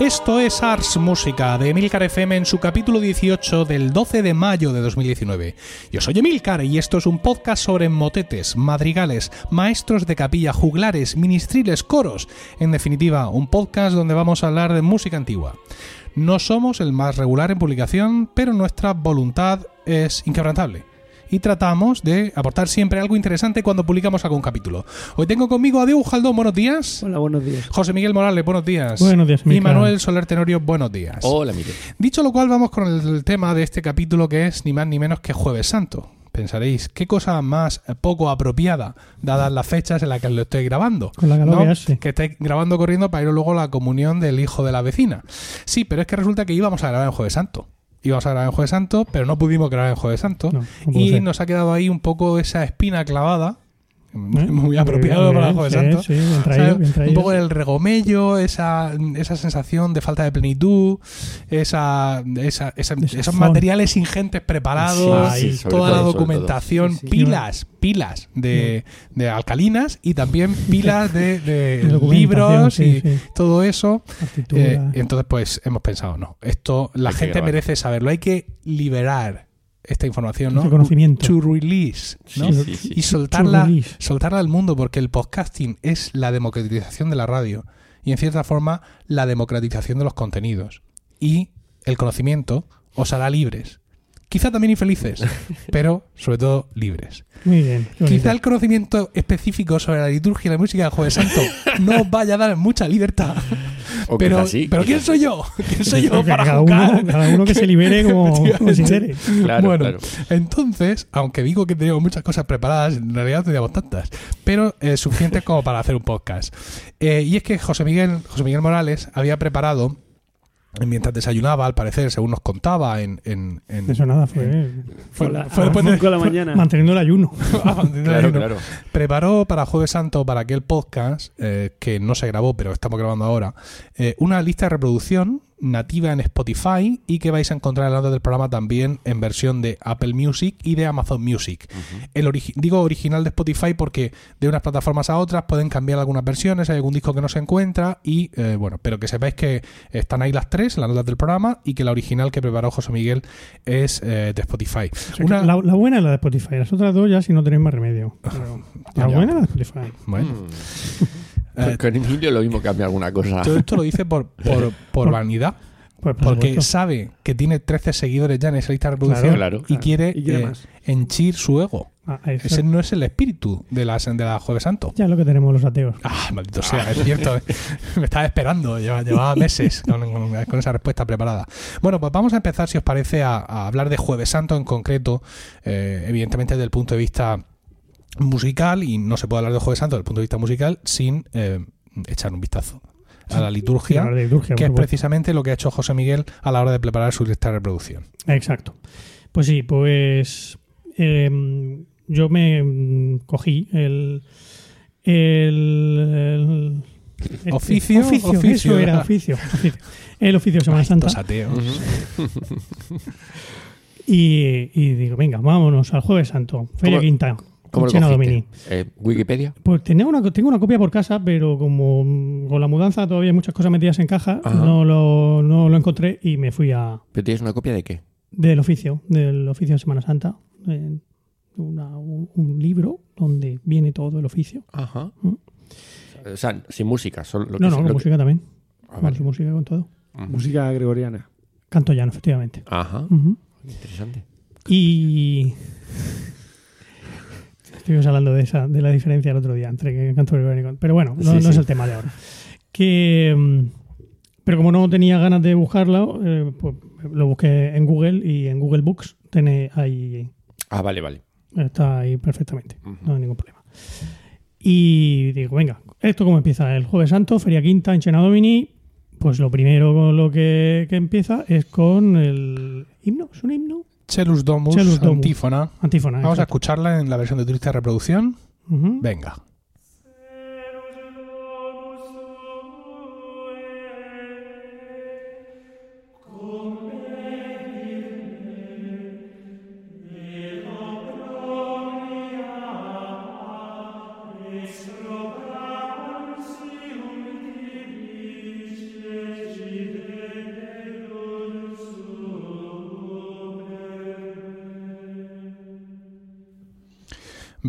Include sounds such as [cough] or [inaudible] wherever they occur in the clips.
Esto es Ars Música de Emilcar FM en su capítulo 18 del 12 de mayo de 2019. Yo soy Emilcar y esto es un podcast sobre motetes, madrigales, maestros de capilla, juglares, ministriles, coros. En definitiva, un podcast donde vamos a hablar de música antigua. No somos el más regular en publicación, pero nuestra voluntad es inquebrantable y tratamos de aportar siempre algo interesante cuando publicamos algún capítulo. Hoy tengo conmigo a Diego Jaldón, buenos días. Hola, buenos días. José Miguel Morales, buenos días. Buenos días, Y Mica. Manuel Soler Tenorio, buenos días. Hola, Miguel. Dicho lo cual, vamos con el tema de este capítulo que es ni más ni menos que Jueves Santo. Pensaréis, ¿qué cosa más poco apropiada, dadas las fechas en las que lo estoy grabando? Con la ¿no? que. Que estáis grabando corriendo para ir luego a la comunión del hijo de la vecina. Sí, pero es que resulta que íbamos a grabar en Jueves Santo. Íbamos a grabar en Jueves Santo, pero no pudimos grabar en Jueves Santo. No, no pudo y ser. nos ha quedado ahí un poco esa espina clavada. ¿Eh? Muy apropiado para bien, Jueves sí, Santo. sí, bien traído, sea, bien traído. un poco el regomello, esa, esa sensación de falta de plenitud, esa, esa- esa- esos materiales ingentes preparados, Sí, sí, sobre toda la todo, documentación, todo. Sí, sí. pilas, pilas de, de alcalinas y también pilas de, [laughs] libros y sí. todo eso. Eh, entonces, pues hemos pensado, no, esto la Hay gente merece saberlo, hay que liberar esta información, ¿no? Conocimiento. To release, ¿no? Sí, sí, sí. y soltarla, soltarla al mundo, porque el podcasting es la democratización de la radio y en cierta forma la democratización de los contenidos. Y el conocimiento os hará libres. Quizá también infelices, [laughs] pero sobre todo libres. Muy bien. bonito. Quizá el conocimiento específico sobre la liturgia y la música del Jueves Santo [laughs] no os vaya a dar mucha libertad. O Pero, sí, pero ¿quién soy yo? ¿Quién soy yo para cada, uno, cada uno que se libere como Efectivamente. considere. Claro, bueno, claro. entonces, aunque digo que tenemos muchas cosas preparadas, en realidad no teníamos tantas, pero eh, suficientes como para hacer un podcast. Eh, y es que José Miguel, José Miguel Morales había preparado, mientras desayunaba, al parecer, según nos contaba en... en, en- Eso nada, fue, fue- Fue la- fue después de- la mañana. manteniendo el ayuno. [laughs] Claro, claro. preparó para Jueves Santo, para aquel podcast, eh, que no se grabó, pero estamos grabando ahora, eh, una lista de reproducción nativa en Spotify y que vais a encontrar en la nota del programa también en versión de Apple Music y de Amazon Music. El origi- digo original de Spotify porque de unas plataformas a otras pueden cambiar algunas versiones, hay algún disco que no se encuentra y eh, bueno, pero que sepáis que están ahí las tres las notas del programa y que la original que preparó José Miguel es eh, de Spotify. O sea, que Una- la, la buena es la de Spotify, las otras dos ya si no tenéis más remedio. Pero la buena es la de Spotify. bueno, Mm. Eh, Con Emilio lo mismo cambia alguna cosa. todo esto lo dice por, por, [laughs] por vanidad. Pues, por Porque supuesto. sabe que tiene 13 seguidores ya en esa lista de reproducción Claro, claro. y quiere, Y quiere eh, henchir su ego. Ah, Ese no es el espíritu de la, de la Jueves Santo. ya es lo que tenemos los ateos. Ah, maldito sea, es cierto. eh. [laughs] Me estaba esperando, llevaba, llevaba meses con, con- con esa respuesta preparada. Bueno, pues vamos a empezar, si os parece, a, a hablar de Jueves Santo en concreto, eh, evidentemente desde el punto de vista musical, y no se puede hablar de Jueves Santo desde el punto de vista musical sin eh, echar un vistazo a la liturgia, La de liturgia, que es supuesto. precisamente lo que ha hecho José Miguel a la hora de preparar su lista de reproducción. Exacto. Pues sí, pues eh, yo me mm, cogí el, el, el- Oficio, oficio, oficio. eso era oficio, oficio. el oficio de Semana Santa ateos. [laughs] Y, y digo venga vámonos al Jueves Santo Feria ¿Cómo- Quinta ¿Cómo lo? Domini Eh, ¿Wikipedia? pues tenía una, tengo una copia por casa pero como con la mudanza todavía hay muchas cosas metidas en caja Ajá. no lo, no lo encontré y me fui a ¿Pero tienes una copia de qué? del oficio del oficio de Semana Santa eh, una- un, un libro donde viene todo el oficio Ajá. Mm. O sea, sin música. Solo lo que no, no, lo con que- música también. Ah, Con vale. su música con todo. Música gregoriana. Canto llano, efectivamente. Ajá. Interesante. Y. Estuvimos hablando de esa, de la diferencia el otro día entre canto gregoriano y con- Pero bueno, no, Sí, no sí. es el tema de ahora. Que. mm, Pero como no tenía ganas de buscarlo, eh, pues lo busqué en Google y en Google Books tiene ahí. Ah, vale, vale. Está ahí perfectamente. No hay ningún problema. Y digo, venga, ¿esto cómo empieza? El Jueves Santo, Feria Quinta, en Chena Domini. Pues lo primero con lo que, que empieza es con el himno. ¿Es un himno? Chelus Domus, Chelus Domus. antífona. Antífona. Vamos a escucharla en la versión de de reproducción. Venga.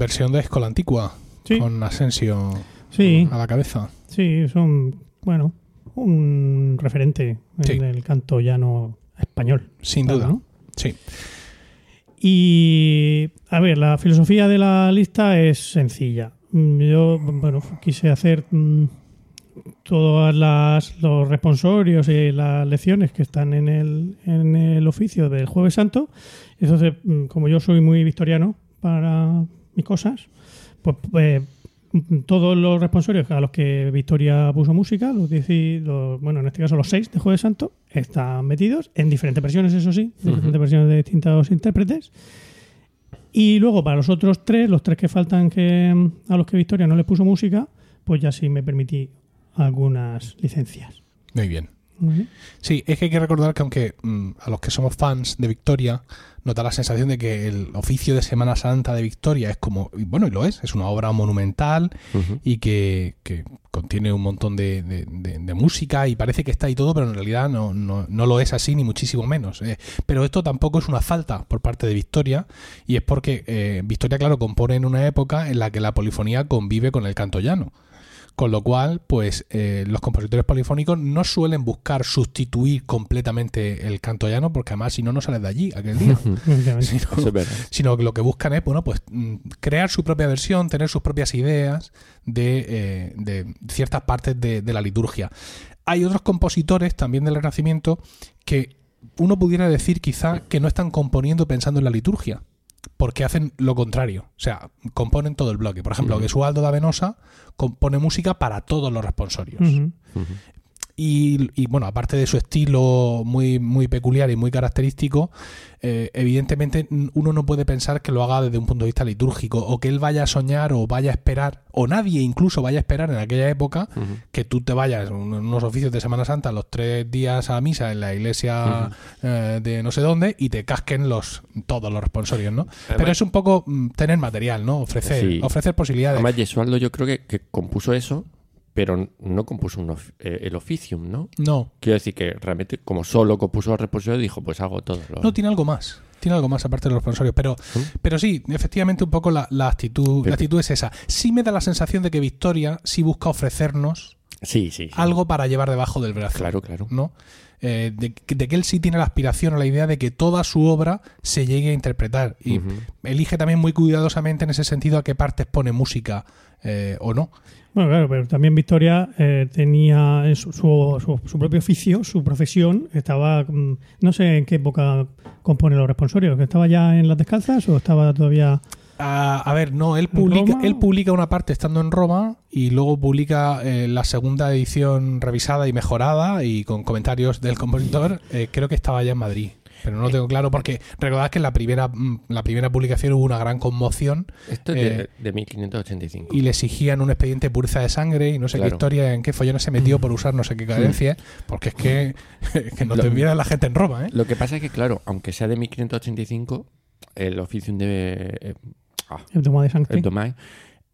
Versión de Escola Antigua, Sí. con Asensio Sí, a la cabeza. sí, son, bueno, un referente Sí. en el canto llano español. Sin claro, duda. ¿no? Sí. Y, a ver, la filosofía de la lista es sencilla. Mm, Yo, bueno, quise hacer mm, todas las, los responsorios y las lecciones que están en el, en el oficio del Jueves Santo. Entonces, mm, como yo soy muy victoriano para mis cosas, pues mm, todos los responsorios a los que Victoria puso música, los, dieci- los- bueno, en este caso los seis de Jueves Santo, están metidos en diferentes versiones, eso sí, diferentes versiones de distintos intérpretes. Y luego para los otros tres, los tres que faltan que a los que Victoria no les puso música, pues ya sí me permití algunas licencias. Muy bien. Sí, es que hay que recordar que aunque mm, a los que somos fans de Victoria nos da la sensación de que el oficio de Semana Santa de Victoria es como, y bueno, y lo es, es una obra monumental y que, que contiene un montón de, de- de- de música y parece que está ahí todo, pero en realidad no, no, no lo es así, ni muchísimo menos. eh. Pero esto tampoco es una falta por parte de Victoria y es porque eh, Victoria, claro, compone en una época en la que la polifonía convive con el canto llano. Con lo cual, pues eh, los compositores polifónicos no suelen buscar sustituir completamente el canto llano, porque además si no, no sales de allí aquel día. [laughs] Sino- que lo que buscan es, bueno, pues mm, crear su propia versión, tener sus propias ideas de, eh, de ciertas partes de, de la liturgia. Hay otros compositores también del Renacimiento que uno pudiera decir quizá que no están componiendo pensando en la liturgia, porque hacen lo contrario, o sea, componen todo el bloque. Por ejemplo, Ujú. Gesualdo da Venosa compone música para todos los responsorios. Y, y, bueno, aparte de su estilo muy, muy peculiar y muy característico, eh, evidentemente uno no puede pensar que lo haga desde un punto de vista litúrgico o que él vaya a soñar o vaya a esperar, o nadie incluso vaya a esperar en aquella época que tú te vayas en unos oficios de Semana Santa los tres días a misa en la iglesia eh, de no sé dónde y te casquen los todos los responsorios, ¿no? Pero es un poco mm, tener material, ¿no? Ofrecer, Sí. ofrecer posibilidades. Además, Gesualdo yo creo que, que compuso eso, pero no compuso un of- eh, el oficium, ¿no? no, Quiero decir que realmente, como solo compuso el reposorio, dijo, pues hago todo. lo- No, tiene algo más. Tiene algo más aparte de los responsorios. Pero, ¿Mm? pero sí, efectivamente, un poco la, la actitud, Pero- la actitud es esa. Sí me da la sensación de que Victoria sí busca ofrecernos Sí, sí. sí. algo para llevar debajo del brazo. Claro, claro. ¿no? Eh, de, de que él sí tiene la aspiración o la idea de que toda su obra se llegue a interpretar. Y elige también muy cuidadosamente en ese sentido a qué partes pone música eh, o no. Bueno, claro, pero también Victoria eh, tenía en su, su, su- propio oficio, su profesión. Estaba, mm, no sé en qué época compone los responsorios, que estaba ya en las descalzas o estaba todavía. A, a ver, no, él publica una parte estando en Roma y luego publica eh, la segunda edición revisada y mejorada y con comentarios del compositor. eh, creo que estaba ya en Madrid. Pero no lo tengo claro porque recordad que en la primera, mm, la primera publicación hubo una gran conmoción Esto es Eh, de, de 1585. y le exigían un expediente de pureza de sangre y no sé Claro. qué historia, en qué follones se metió por usar no sé qué cadencia, porque es que, [laughs] que no Lo- te viera la gente en Roma, ¿eh? Lo que pasa es que, claro, aunque sea de 1585, el oficium de eh, ah, El toma de sangre. el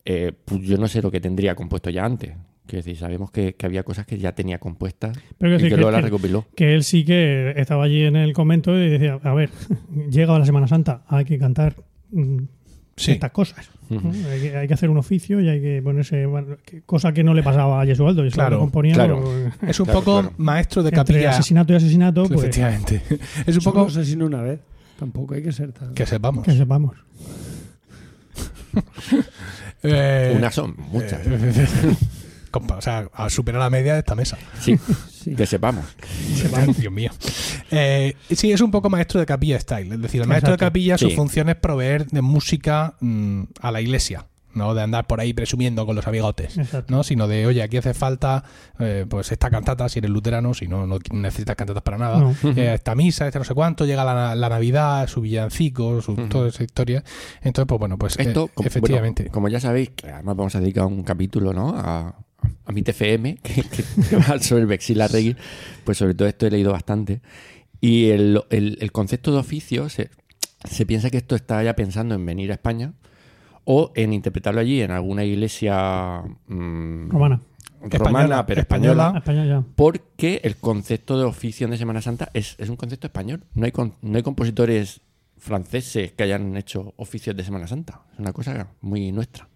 eh, pues yo no sé lo que tendría compuesto ya antes. Quiero decir, sabemos que, que había cosas que ya tenía compuestas Pero y que decir luego que- las que- recopiló. que él sí que estaba allí en el convento y decía, a ver, [laughs] llega la Semana Santa, hay que cantar mm, Sí. estas cosas. hay, que, hay que hacer un oficio y hay que ponerse, bueno, que- cosa que no le pasaba a Jesualdo. Jesualdo Claro, componía claro. por- Es un Claro, poco claro. maestro de entre capilla. asesinato y asesinato, pues Efectivamente. Es un poco asesino una vez. Tampoco hay que ser tan... que sepamos. que sepamos. [laughs] Eh, Unas son muchas. eh, [laughs] compa- o sea, a superar la media de esta mesa. Sí, [laughs] Sí. que sepamos. Dios mío. Eh, sí, es un poco maestro de capilla style. Es decir, el maestro de capilla, su Sí. función es proveer de música mm, a la iglesia. No de andar por ahí presumiendo con los amigotes. Exacto. ¿no? Sino de, oye, aquí hace falta eh, pues esta cantata si eres luterano, si no, no necesitas cantatas para nada. No. Eh, esta misa, este no sé cuánto, llega la, la Navidad, su villancico, su, Ujú. toda esa historia. Entonces, pues bueno, pues eh, Esto, como, efectivamente. bueno, como ya sabéis, que además vamos a dedicar un capítulo ¿no? a, a mi TFM, [laughs] que, que- va sobre el Vexila Regui, pues sobre todo esto he leído bastante. Y el, el- el concepto de oficio, se, se piensa que esto está ya pensando en venir a España o en interpretarlo allí en alguna iglesia mm, Romana. romana, Española, pero española. porque el concepto de oficio de Semana Santa es, es un concepto español. No hay, con- no hay compositores franceses que hayan hecho oficios de Semana Santa. Es una cosa muy nuestra.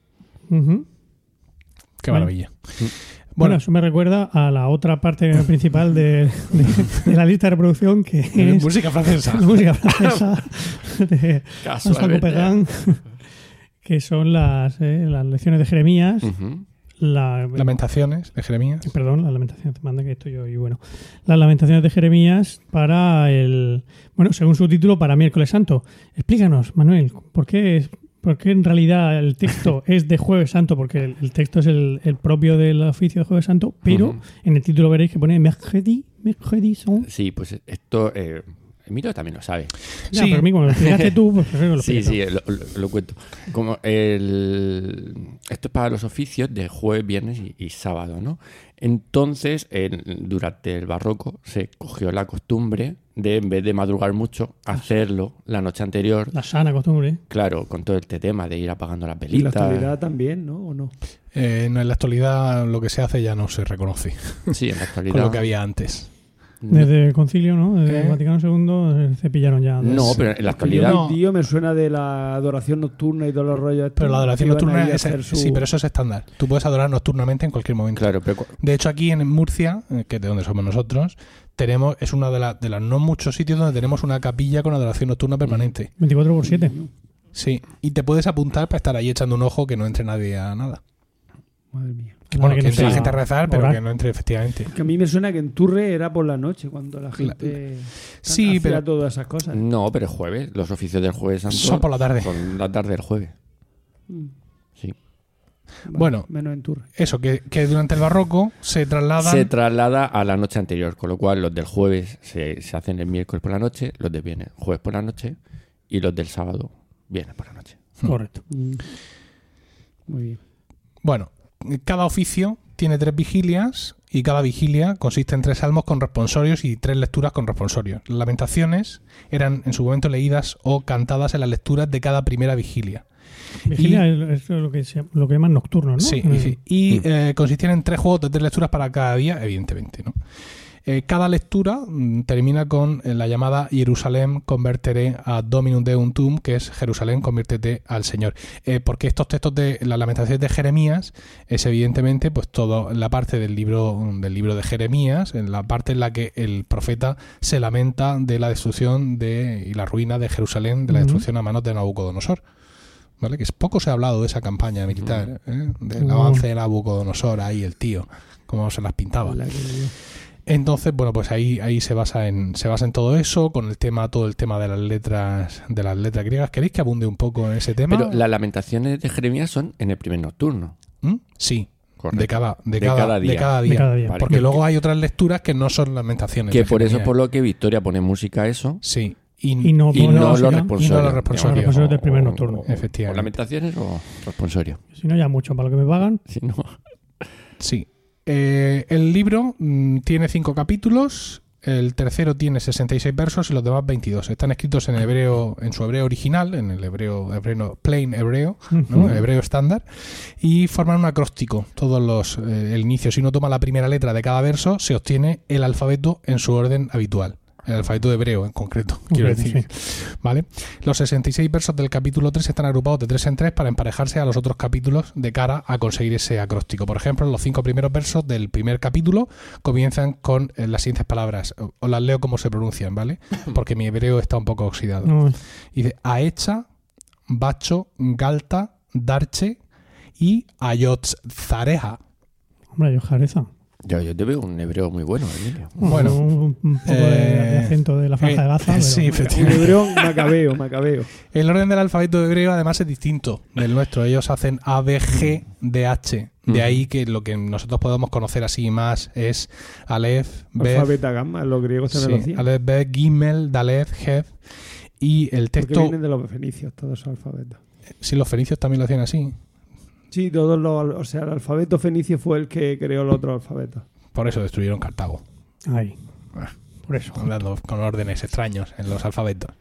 Qué maravilla. Bueno, Bueno, eso me recuerda a la otra parte [laughs] principal de, de- de la lista de reproducción que [laughs] es música francesa. [laughs] música francesa de que son las, eh, las lecciones de Jeremías, la, Lamentaciones de Jeremías. perdón, las lamentaciones, te manda que estoy yo y bueno, las lamentaciones de Jeremías para el, bueno, según su título, para miércoles santo. Explícanos, Manuel, ¿por qué, es- por qué en realidad el texto [laughs] es de jueves santo? Porque el, el texto es el, el propio del oficio de jueves santo, pero en el título veréis que pone mercredi, mercredi son. Sí, pues esto... Eh, Emilio también lo sabe. Ya, Sí. pero a mí, como lo explicaste tú, pues lo [laughs] Sí, sí, lo, lo- lo cuento. Como el, esto es para los oficios de jueves, viernes y, y sábado, ¿no? Entonces, en- durante el barroco se cogió la costumbre de, en vez de madrugar mucho, hacerlo la noche anterior. La sana costumbre. claro, con todo este tema de ir apagando las Y la velitas. actualidad también, ¿no? ¿O no? Eh, no, en la actualidad lo que se hace ya no se reconoce Sí, en la [laughs] con actualidad. lo que había antes. No, Desde el concilio, ¿no? Desde ¿Eh? el Vaticano II eh, se pillaron ya. no, pero en la actualidad... no. mi tío me suena de la adoración nocturna y todos los rollos. Pero la adoración nocturna es, su- sí, pero eso es estándar. Tú puedes adorar nocturnamente en cualquier momento. Claro, pero De hecho, aquí en Murcia, eh, que es de donde somos nosotros, tenemos es una de, la- de los no muchos sitios donde tenemos una capilla con adoración nocturna permanente. 24 por 7. Sí, y te puedes apuntar para estar ahí echando un ojo que no entre nadie a nada. Madre mía. Que, bueno, que que no entre la gente a rezar, pero orar. que no entre efectivamente. Que a mí me suena que en Turre era por la noche, cuando la gente Sí, hacía pero todas esas cosas. no, pero es jueves. Los oficios del jueves santo Son por la tarde. Son la tarde del jueves. Mm. Sí. Vale, Bueno. Menos en Turre. eso, que, que durante el barroco se trasladan... Se traslada a la noche anterior, con lo cual los del jueves se, se hacen el miércoles por la noche, los de viernes jueves por la noche y los del sábado viernes por la noche. Correcto. Mm. Muy bien. Bueno, cada oficio tiene tres vigilias y cada vigilia consiste en tres salmos con responsorios y tres lecturas con responsorios. Las lamentaciones eran en su momento leídas o cantadas en las lecturas de cada primera vigilia. Vigilia es, es lo que se, lo que llaman nocturno, ¿no? Sí, Eh, y, sí. y Mm. eh, consistían en tres juegos de tres lecturas para cada día, evidentemente. ¿no? Eh, cada lectura mm, termina con eh, la llamada Jerusalén converteré a Dominum Deum Tum, que es Jerusalén conviértete al Señor. Eh, porque estos textos de las lamentaciones de Jeremías es evidentemente pues todo la parte del libro del libro de Jeremías, en la parte en la que el profeta se lamenta de la destrucción de y la ruina de Jerusalén, de la destrucción a manos de Nabucodonosor. ¿Vale? Que es poco se ha hablado de esa campaña militar, ¿eh? del avance de Nabucodonosor, ahí el tío, cómo se las pintaba. Entonces, bueno, pues ahí, ahí se basa en, se basa en todo eso, con el tema, todo el tema de las letras, de las letras griegas. ¿Queréis que abunde un poco en ese tema? Pero las lamentaciones de Jeremías son en el primer nocturno. ¿Mm? Sí, Correcto. de cada, de, De cada, cada de día. De cada día. Vale. Porque luego hay otras lecturas que no son lamentaciones. Que de por eso Jeremías. por lo que Victoria pone música a eso Sí. Y, Y no, y no los responsorios. y no los responsorios. Del primer O- nocturno. o- Efectivamente. O lamentaciones o responsorios. Si no, ya mucho para lo que me pagan. Si no, Sí. Eh, el libro mm, tiene cinco capítulos. El tercero tiene 66 versos y los demás 22. Están escritos en hebreo, en su hebreo original, en el hebreo, hebreo plain hebreo, hebreo estándar, y forman un acróstico. Todos los eh, el inicio. Si uno toma la primera letra de cada verso, se obtiene el alfabeto en su orden habitual. El alfabeto de hebreo en concreto, [laughs] quiero decir. ¿Vale? Los 66 versos del capítulo 3 están agrupados de 3 en 3 para emparejarse a los otros capítulos de cara a conseguir ese acróstico. Por ejemplo, los cinco primeros versos del primer capítulo comienzan con eh, las siguientes palabras. O- Os las leo como se pronuncian, ¿vale? [laughs] Porque mi hebreo está un poco oxidado. No, Dice Aecha, Bacho, Galta, Darche y Ayotzareja. hombre, yo Jareza. Yo, yo te veo un hebreo muy bueno, Emilio. Bueno, un, un poco de- eh, de, acento de la franja eh, de Gaza. pero- sí, Un efectivamente. hebreo macabeo, macabeo. El orden del alfabeto hebreo además es distinto del nuestro. Ellos hacen A, B, G, D, H. De Ujú. ahí que lo que nosotros podemos conocer así más es Aleph, Bet, Alfa, beta, gamma, los griegos también lo sí, hacían. Aleph, Bet, Gimel, Dalet, Het. Y el Porque texto, vienen de los fenicios, todos esos alfabetos. si los fenicios también lo hacían así, Sí, todos los. O sea, el alfabeto fenicio fue el que creó el otro alfabeto. por eso destruyeron Cartago. Ahí. Ah. Por eso. hablando con órdenes extraños en los alfabetos.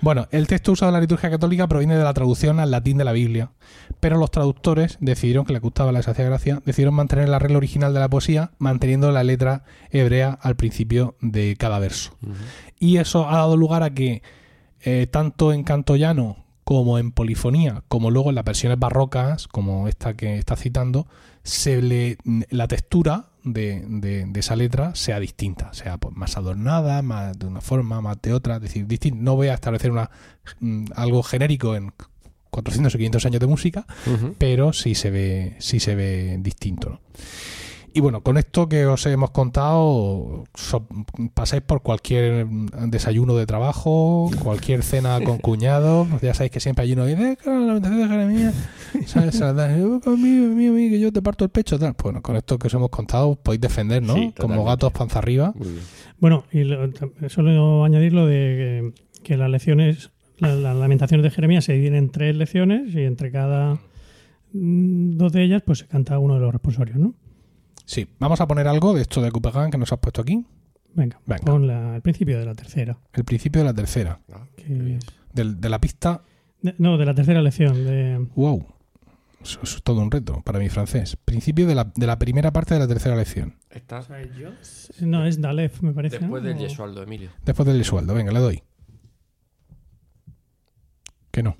Bueno, el texto usado en la liturgia católica proviene de la traducción al latín de la Biblia, pero los traductores decidieron que les gustaba la hacía gracia, decidieron mantener el arreglo original de la poesía, manteniendo la letra hebrea al principio de cada verso. Y eso ha dado lugar a que eh, tanto en canto llano como en polifonía, como luego en las versiones barrocas, como esta que está citando, se le, la textura de, de- de esa letra sea distinta, sea pues, más adornada, más de una forma, más de otra, es decir, distin- no voy a establecer una, mm, algo genérico en 400 o 500 años de música, pero sí se ve, sí se ve distinto. ¿no? Y bueno, con esto que os hemos contado, so- pasáis por cualquier desayuno de trabajo, cualquier cena con [laughs] cuñados, ya sabéis que siempre hay uno que dice, "Eh, claro, la lamentación de Jeremías, ¿sabes? Se la dan, "Eh, conmigo, mío, mío, que yo te parto el pecho, tal. Bueno, con esto que os hemos contado podéis defender, ¿no? Sí, Como gatos panza arriba. Bueno, y lo- solo añadir lo de que, que las lecciones, la- las lamentaciones de Jeremías se dividen en tres lecciones y entre cada mm, dos de ellas pues se canta uno de los responsorios, ¿no? Sí, vamos a poner algo de esto de Copenhagen que nos has puesto aquí. Venga, Venga. pon la- el principio de la tercera. El principio de la tercera, que del- de la pista de- no, de la tercera lección. De, Wow. Eso es todo un reto para mi francés. Principio de la, de la primera parte de la tercera lección. Está no, es Dalef, me parece. después ¿no? del O- Yesualdo, Emilio. Después del sueldo. Venga, le doy. Que no.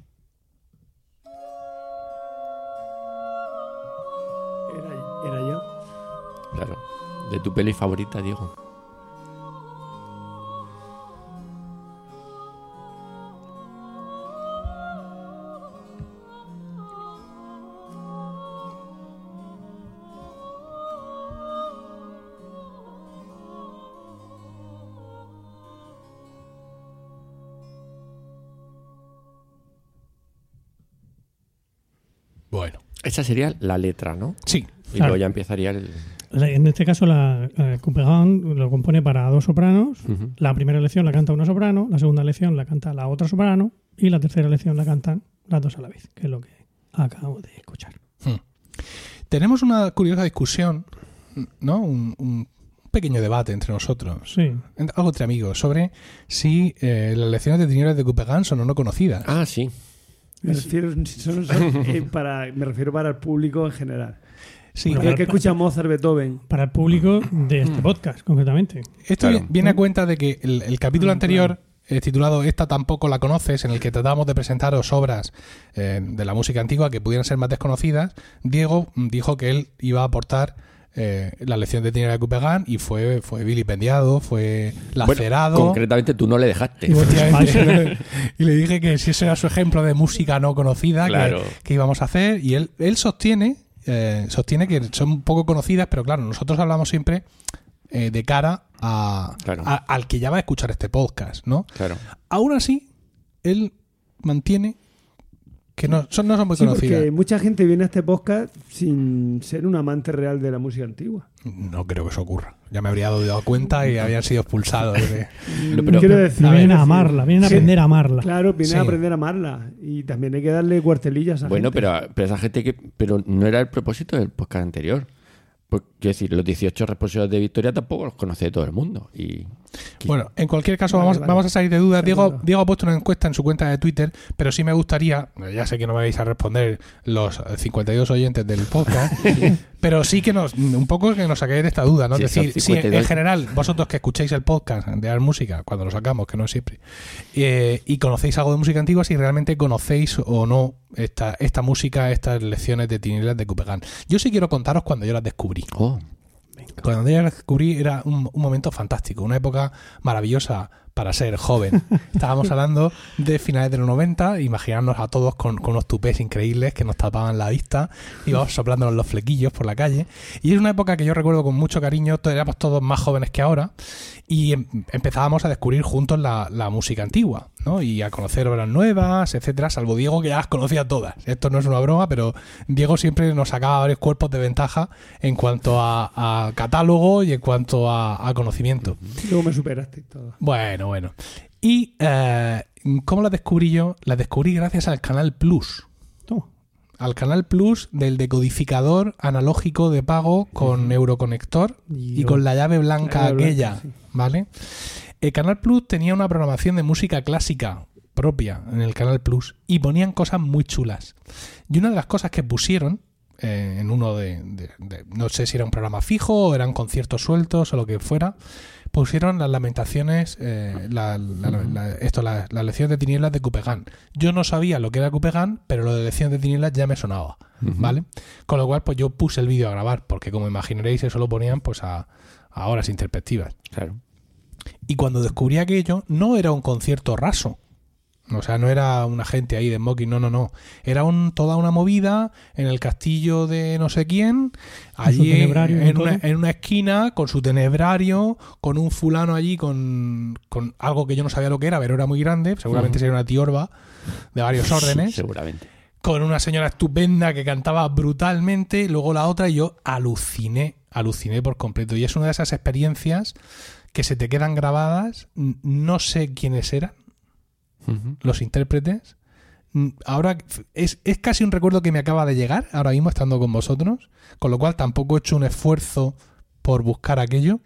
Claro. De tu peli favorita, Diego. Bueno. Esa sería la letra, ¿no? Sí. Y Claro. luego ya empezaría el. La- En este caso, la eh, Couperin lo compone para dos sopranos. La primera lección la canta una soprano, la segunda lección la canta la otra soprano y la tercera lección la cantan las dos a la vez, que es lo que acabo de escuchar. Hmm. Tenemos una curiosa discusión, ¿no? Un, un pequeño debate entre nosotros, Sí, algo entre amigos, sobre si eh, las lecciones de tinieblas de Couperin son o no conocidas. Ah, sí. Me refiero, son- son, eh, para, me refiero para el público en general. Sí, Bueno, El que escucha Mozart, Beethoven. para el público de este podcast, concretamente. Esto Claro. viene a cuenta de que el, el capítulo Ah, anterior, eh, titulado Esta tampoco la conoces, en el que tratábamos de presentaros obras eh, de la música antigua que pudieran ser más desconocidas, Diego mm, dijo que él iba a aportar eh, la lección de Tinieblas de Couperin y fue, fue vilipendiado, fue lacerado. Bueno, concretamente tú no le dejaste. Efectivamente. [laughs] y le dije que si ese era su ejemplo de música no conocida que- Claro. que, íbamos a hacer. Y él, él sostiene, eh, sostiene que son poco conocidas, pero claro, nosotros hablamos siempre eh, de cara a, Claro. a- al que ya va a escuchar este podcast, ¿no? Claro. Aún así, él mantiene que no son, no son muy Sí, conocidas. porque mucha gente viene a este podcast sin ser un amante real de la música antigua. No creo que eso ocurra. Ya me habría dado cuenta y habían sido expulsados. de- No, [laughs] pero- Quiero decir, vienen a amarla, vienen a sí, aprender a amarla. Claro, vienen Sí. a aprender a amarla. Y también hay que darle cuartelillas a Bueno, gente. pero, pero esa gente que. Pero no era el propósito del podcast anterior. Porque, quiero decir, los 18 responsorios de Victoria tampoco los conoce todo el mundo. Y. Bueno, en cualquier caso, Vale, vamos, vale. vamos a salir de dudas. Diego. Diego ha puesto una encuesta en su cuenta de Twitter, pero sí me gustaría, ya sé que no me vais a responder los eh, 52 oyentes del podcast, [laughs] pero sí que nos, un poco que nos saquéis de esta duda, ¿no? Sí, es decir, si en 52. general, vosotros que escucháis el podcast de Art Música, cuando lo sacamos, que no es siempre, eh, y conocéis algo de música antigua, si realmente conocéis o no esta, esta música, estas lecciones de tinieblas de Couperin. Yo sí quiero contaros cuando yo las descubrí. Oh, Cuando yo las descubrí era un, un momento fantástico, una época maravillosa para ser joven. [laughs] Estábamos hablando de finales de los 90, imaginarnos a todos con, con unos tupés increíbles que nos tapaban la vista, íbamos soplándonos los flequillos por la calle. Y es una época que yo recuerdo con mucho cariño, éramos todos más jóvenes que ahora, y em- empezábamos a descubrir juntos la, la música antigua, ¿no? Y a conocer obras nuevas, etcétera, salvo Diego que ya las conocía todas. Esto no es una broma, pero Diego siempre nos sacaba varios cuerpos de ventaja en cuanto a, a catálogo y en cuanto a, a conocimiento. Luego me superaste todo. Bueno, bueno. Y eh, ¿cómo las descubrí yo? Las descubrí gracias al Canal Plus. Toma. Al Canal Plus del decodificador analógico de pago con Euroconector y con la llave blanca La aquella, blanca, sí. ¿vale? El Canal Plus tenía una programación de música clásica propia en el Canal Plus y ponían cosas muy chulas. Y una de las cosas que pusieron eh, en uno de, de- de- no sé si era un programa fijo o eran conciertos sueltos o lo que fuera, pusieron las lamentaciones, eh, la- la- la- esto, la- las lecciones de tinieblas de Cupegan. Yo no sabía lo que era Cupegan, pero lo de lecciones de tinieblas ya me sonaba. ¿vale? Con lo cual, pues yo puse el vídeo a grabar, porque como imaginaréis, eso lo ponían pues a, a horas interpretativas. Claro. Y cuando descubrí aquello, no era un concierto raso. O sea, no era una gente ahí de smoking, no, no, no. Era un, toda una movida en el castillo de no sé quién, allí en una, en una esquina, con su tenebrario, con un fulano allí con, con algo que yo no sabía lo que era, pero era muy grande, seguramente sería una tiorba de varios órdenes, Seguramente. con una señora estupenda que cantaba brutalmente, luego la otra y yo aluciné, aluciné por completo. Y es una de esas experiencias que se te quedan grabadas, no sé quiénes eran Los intérpretes. Mm, Ahora es, es casi un recuerdo que me acaba de llegar ahora mismo estando con vosotros, con lo cual tampoco he hecho un esfuerzo por buscar aquello,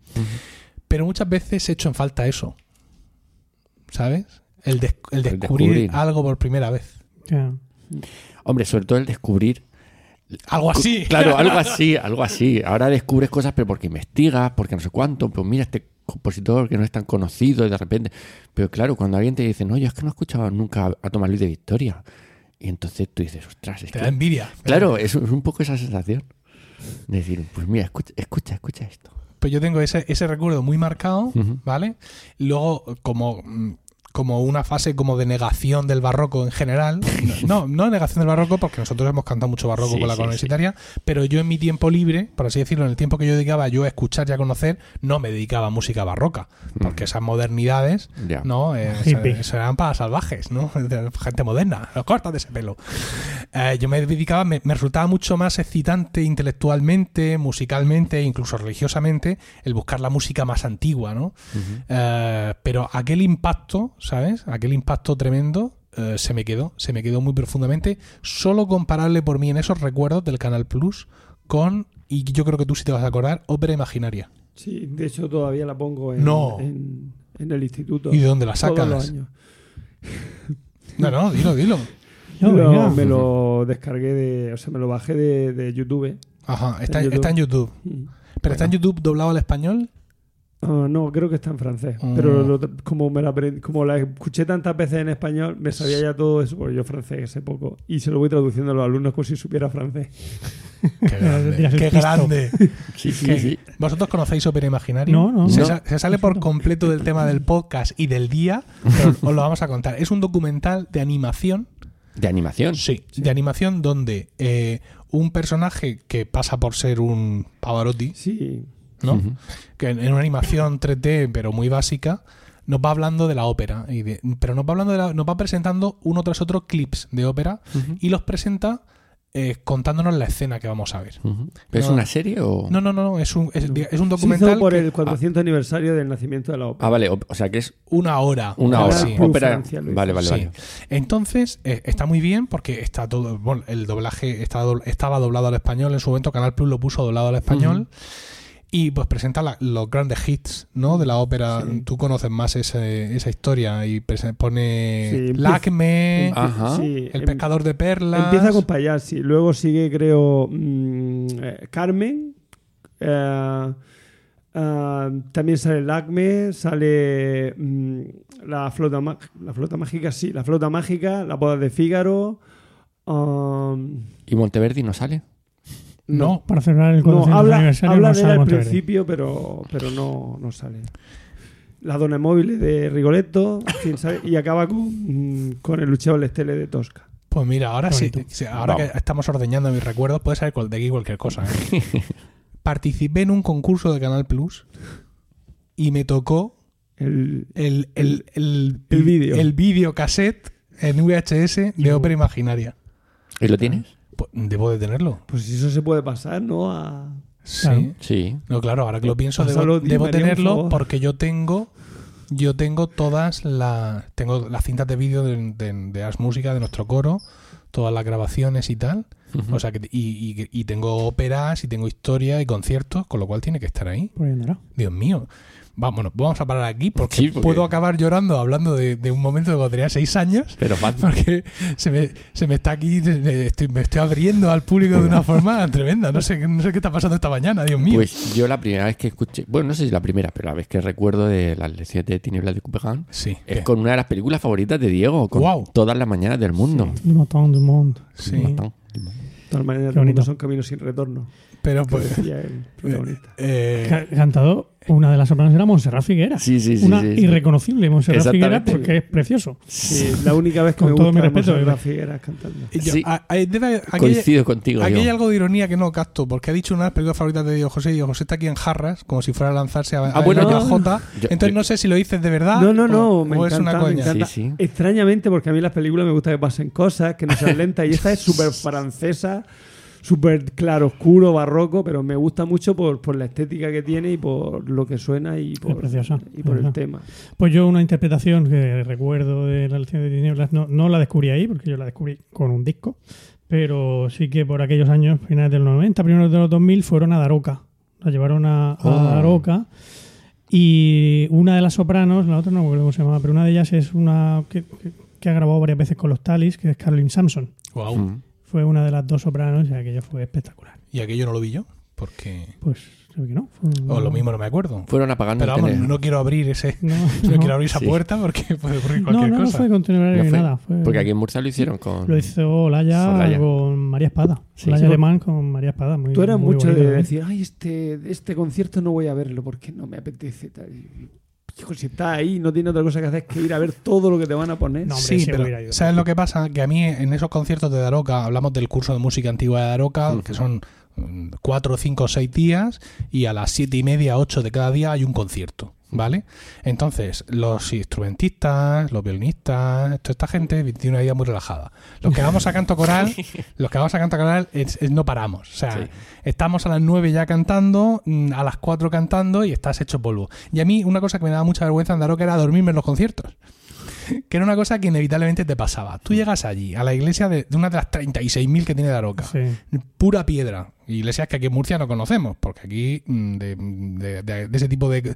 pero muchas veces he hecho en falta eso, ¿sabes? El, des- el El descubrir, algo por primera vez. Hombre, sobre todo el descubrir. Algo así. Claro, algo [laughs] así, algo así. Ahora descubres cosas, pero porque investigas, porque no sé cuánto. Pues mira, este compositor que no es tan conocido y de repente. Pero claro, cuando alguien te dice, no, yo es que no he escuchado nunca a Tomás Luis de Victoria. Y entonces tú dices, ostras, es Te que- da envidia. Claro, es, es un poco esa sensación. De decir, pues mira, escucha, escucha, escucha esto. Pues yo tengo ese, ese recuerdo muy marcado. ¿vale? Luego, como, mm, como una fase como de negación del barroco en general. [laughs] No, no negación del barroco, porque nosotros hemos cantado mucho barroco Sí, con la sí, universitaria, pero yo en mi tiempo libre, por así decirlo, en el tiempo que yo dedicaba yo a escuchar y a conocer, no me dedicaba a música barroca, porque esas modernidades, Ya. ¿no? Eh, Hippie. se- se eran para salvajes, ¿no? [laughs] Gente moderna, corta de ese pelo. Eh, yo me dedicaba, me, me resultaba mucho más excitante intelectualmente, musicalmente, incluso religiosamente, el buscar la música más antigua, ¿no? Eh, pero aquel impacto, ¿sabes? Aquel impacto tremendo eh, se me quedó, se me quedó muy profundamente, solo comparable por mí en esos recuerdos del Canal Plus con, y yo creo que tú sí te vas a acordar, Ópera Imaginaria. Sí, de hecho todavía la pongo en, No. en, en el instituto. ¿Y de dónde la Todos los sacas? años. No, no, dilo, dilo. No, Lo- venga. me lo descargué de, o sea, me lo bajé de, de YouTube. Ajá, está, En YouTube. está en YouTube. Mm. ¿Pero está en YouTube doblado al español? Ah, no, creo que está en francés. Mm. Pero lo- como me la como la escuché tantas veces en español, me sabía ya todo eso, porque yo francés sé poco. Y se lo voy traduciendo a los alumnos como si supiera francés. Qué [laughs] grande. Qué grande. [laughs] Sí, sí, ¿Qué? sí. ¿Vosotros conocéis Ópera Imaginaria? No, no. Se, No. sa- se sale por completo del tema del podcast y del día, pero os lo vamos a contar. Es un documental de animación De animación. Sí, de animación donde eh, un personaje que pasa por ser un Pavarotti, Sí, ¿no? Que en en una animación 3D pero muy básica nos va hablando de la ópera, y de- pero nos va hablando de la- nos va presentando uno tras otro clips de ópera y los presenta eh, contándonos la escena que vamos a ver. ¿Pero es No. una serie o...? No, no, no, no, es un, es, es un se hizo documental por que- el 400 aniversario del nacimiento de la ópera. Ah, vale. O, o sea, que es una hora. una hora. Ópera... Vale, vale, Sí. vale. Entonces, eh, está muy bien porque está todo. Bueno, el doblaje está estaba doblado al español. En su momento, Canal Plus lo puso doblado al español. Y pues presenta la- los grandes hits, ¿no? De la ópera. Sí. Tú conoces más ese- esa historia. Y pone Sí, Lacme, Empie- Ajá. sí, El em- pescador de perlas. Empieza con Payasi, luego sigue, creo, mm, eh, Carmen. eh, ah, también sale el Acme, sale mm, la, flota la flota mágica, sí, la flota mágica, la boda de Fígaro. um, ¿Y Monteverdi no sale? No, Para celebrar el no, 400 habla, aniversario habla no de él al principio, pero, pero no, no sale. La dona móvil de Rigoletto, ¿sabe? y acaba con, con el luchador Estele de Tosca. Pues mira, ahora sí, ahora Vamos. que estamos ordeñando mis recuerdos, puede ser cual- de aquí cualquier cosa. ¿eh? [laughs] Participé en un concurso de Canal Plus y me tocó El, el, el, el, El vídeo. el vídeo cassette en VHS de ópera imaginaria. ¿Y lo tienes? Pues, debo de tenerlo. pues eso se puede pasar, ¿no? A, Sí. Claro. Sí. No, claro, ahora que lo pienso, Pásalo, debo, debo tenerlo porque yo tengo. Yo tengo todas las. Tengo las cintas de vídeo de, de, de las músicas de nuestro coro, todas las grabaciones y tal. O sea que. Y, y- y tengo óperas y tengo historia y conciertos, con lo cual tiene que estar ahí. Andará. Dios mío. Vamos, vamos a parar aquí porque, Sí, porque- puedo acabar llorando hablando de, de un momento de cuando tenía seis años. Pero fácil. Porque se me, se me está aquí, me estoy, me estoy abriendo al público de una forma tremenda. No sé, no sé qué está pasando esta mañana, Dios mío. Pues yo la primera vez que escuché, bueno, no sé si la primera, pero la vez que recuerdo de las lecciones de Tinieblas de Copenhague sí, es ¿qué? con una de las películas favoritas de Diego, con Guau. todas las mañanas del mundo. Sí. Matán. De todas maneras, Qué bonito. no son caminos sin retorno. Pero pues. el protagonista. eh, Ca- Cantado, una de las sopranos era Montserrat Figuera. Sí, sí, sí. una sí, sí. irreconocible Montserrat Figuera porque es precioso. Sí, la única vez que Con me todo gusta mi respeto, Montserrat. Figueras cantando. yo- Sí. a- a- debe- aquí, Coincido contigo, aquí hay algo de ironía que no capto, porque ha dicho una de las películas favoritas de Diego José y Diego José está aquí en jarras, como si fuera a lanzarse a, Ah, bueno, a J. yo- Entonces yo- no sé si lo dices de verdad No, no, no, o, me o es encanta, una me coña. encanta. Sí, sí. Extrañamente, porque a mí las películas me gusta que pasen cosas, que no sean lentas, y esta es súper francesa, súper claro, oscuro, barroco, pero me gusta mucho por, por la estética que tiene y por lo que suena y por, preciosa, y por el tema. Pues yo una interpretación que recuerdo de la lección de tinieblas no, no la descubrí ahí, porque yo la descubrí con un disco, pero sí que por aquellos años, finales de los 90, primeros de los 2000, fueron a Daroca. La llevaron a, a Oh. Daroca y una de las sopranos, la otra no me acuerdo cómo se llamaba, pero una de ellas es una que, que- que ha grabado varias veces con los Talis, que es Caroline Samson. Guau. Mm. Fue una de las dos sopranos y aquello fue espectacular. Y aquello no lo vi yo, porque. Pues que no. Un- O lo mismo no me acuerdo. Fueron apagando Pero el vamos, no quiero abrir ese. No, No no. quiero abrir esa Sí. puerta porque [laughs] puede ocurrir No, cualquier no, no cosa. fue No ni fue- nada. Fue, Porque aquí en Murcia lo hicieron con... Lo hizo Olaya, Olaya. con María Espada. Sí, Olaya sí. Alemán con María Espada. Muy, Tú eras muy mucho bonito de también. decir, ay, este, este concierto no voy a verlo porque no me apetece. Tal. Hijo, si estás ahí, no tienes otra cosa que hacer que ir a ver todo lo que te van a poner. No, hombre, sí, pero. ¿sabes lo que pasa? Que a mí en esos conciertos de Daroca, hablamos del curso de música antigua de Daroca, que son mm, cuatro, cinco, seis días, y a las siete y media, ocho de cada día hay un concierto, ¿vale? Entonces, los instrumentistas, los violinistas, toda esta gente tiene una vida muy relajada. Los que vamos a canto [laughs] coral, los que vamos a canto coral es, es no paramos. O sea, Sí. estamos a las nueve ya cantando, mm, a las cuatro cantando y estás hecho polvo. Y a mí una cosa que me daba mucha vergüenza en Daroca era dormirme en los conciertos [laughs] que era una cosa que inevitablemente te pasaba. Tú llegas allí, a la iglesia de, de una de las 36.000 que tiene Daroca, Sí. pura piedra, iglesias que aquí en Murcia no conocemos, porque aquí mm, de, de- de- de ese tipo de,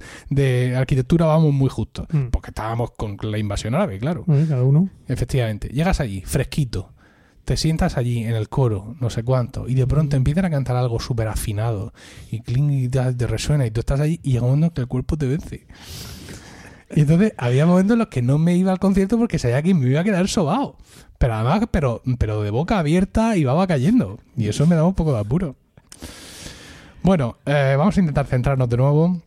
arquitectura vamos muy justos, Mm. porque estábamos con la invasión árabe, claro. Cada uno. Efectivamente, llegas allí, fresquito, te sientas allí en el coro, no sé cuánto, y de pronto empiezan a cantar algo súper afinado, y cling y te, resuena, y tú estás allí, y llega un momento en que el cuerpo te vence. Y entonces había momentos en los que no me iba al concierto porque sabía que me iba a quedar sobao. Pero además, pero, pero de boca abierta y baba cayendo. Y eso me daba un poco de apuro. Bueno, eh, vamos a intentar centrarnos de nuevo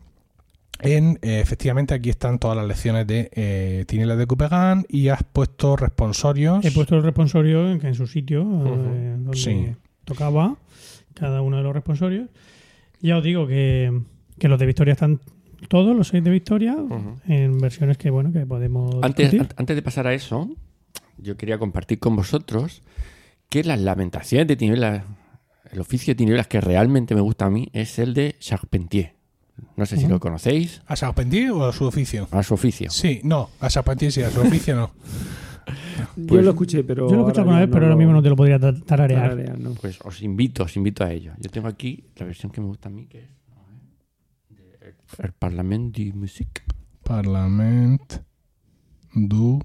en, eh, efectivamente, aquí están todas las lecciones de eh, Tinieblas de Copenhague y has puesto responsorios. He puesto el responsorio en, en su sitio, eh, donde Sí. tocaba cada uno de los responsorios. Ya os digo que, que los de Victoria están todos, los seis de Victoria, en versiones que bueno que podemos Antes, an- antes de pasar a eso, yo quería compartir con vosotros que las lamentaciones de tinieblas, el oficio de tinieblas que realmente me gusta a mí es el de Charpentier. No sé si lo conocéis, ¿A Charpentier o a su oficio? a su oficio. Sí, no, a Charpentier sí, a su oficio no. [laughs] Yo Pues- lo escuché, pero. Yo lo he escuchado una ahora vez, pero ahora mismo no te lo podría ta- tararear. tararear, no. Pues os invito, os invito a ello. Yo tengo aquí la versión que me gusta a mí, que es el, Parlament de Musique. Parlament du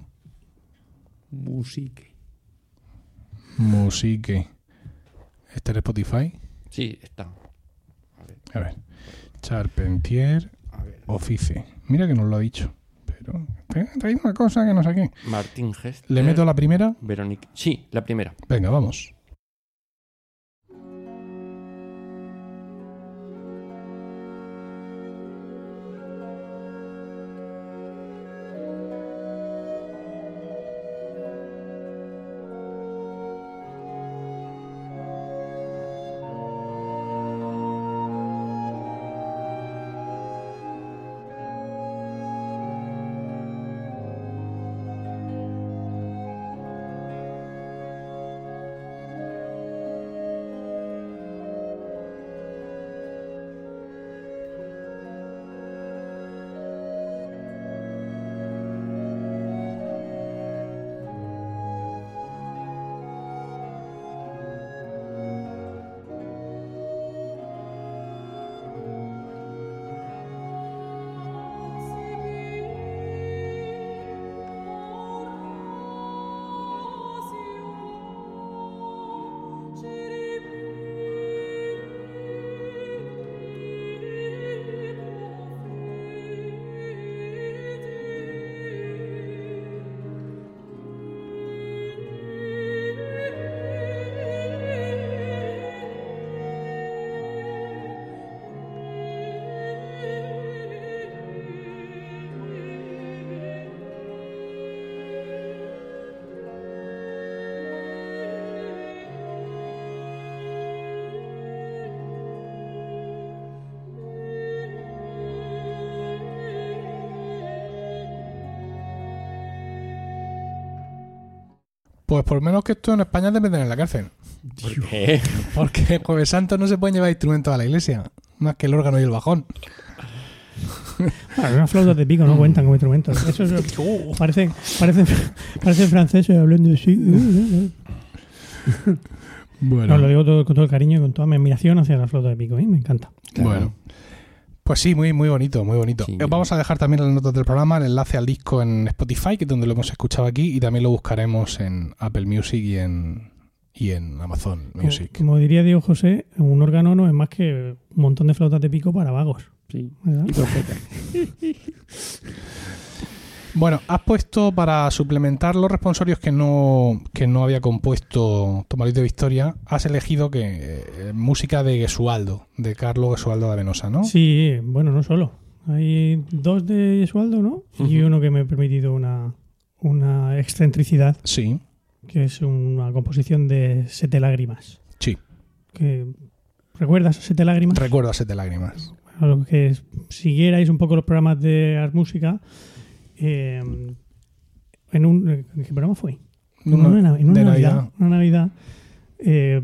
Musique. Musique. ¿Este es Spotify? Sí, está. A ver. Charpentier A ver. Office. Mira que nos lo ha dicho. Pero he traído una cosa que no sé qué. Martín Gest. ¿Le meto la primera? Veronique. Sí, la primera. Venga, vamos. Pues por menos que esto en España te meten en la cárcel. ¿Por qué? [laughs] Porque el Jueves Santo no se pueden llevar instrumentos a la iglesia. Más que el órgano y el bajón. Bueno, unas flautas de pico no cuentan como instrumentos. [laughs] Eso es- parece, parece, parece francés hablando así. Bueno, No, lo digo todo- con todo el cariño y con toda mi admiración hacia la flauta de pico. ¿eh? Me encanta. Bueno. Pues sí, muy, muy bonito, muy bonito. Sí. Eh, Vamos a dejar también en las notas del programa el enlace al disco en Spotify, que es donde lo hemos escuchado aquí, y también lo buscaremos en Apple Music y en, y en Amazon Como, Music. como diría Diego José, un órgano no es más que un montón de flautas de pico para vagos. Sí. ¿verdad? Y. [laughs] Bueno, has puesto para suplementar los responsorios que no, que no había compuesto Tomalito de Victoria, has elegido que eh, música de Gesualdo, de Carlos Gesualdo de Venosa, ¿no? Sí, bueno, no solo. Hay dos de Yesualdo, ¿no? Y uno que me ha permitido una, una excentricidad, Sí, que es una composición de Sete Lágrimas. sí. Que, ¿Recuerdas Sete Lágrimas? Recuerdo a Siete Lágrimas. a los que siguierais un poco los programas de Art Música, eh, en un ¿en ¿qué programa fue? En una, en una de Navidad, Navidad. una Navidad, eh,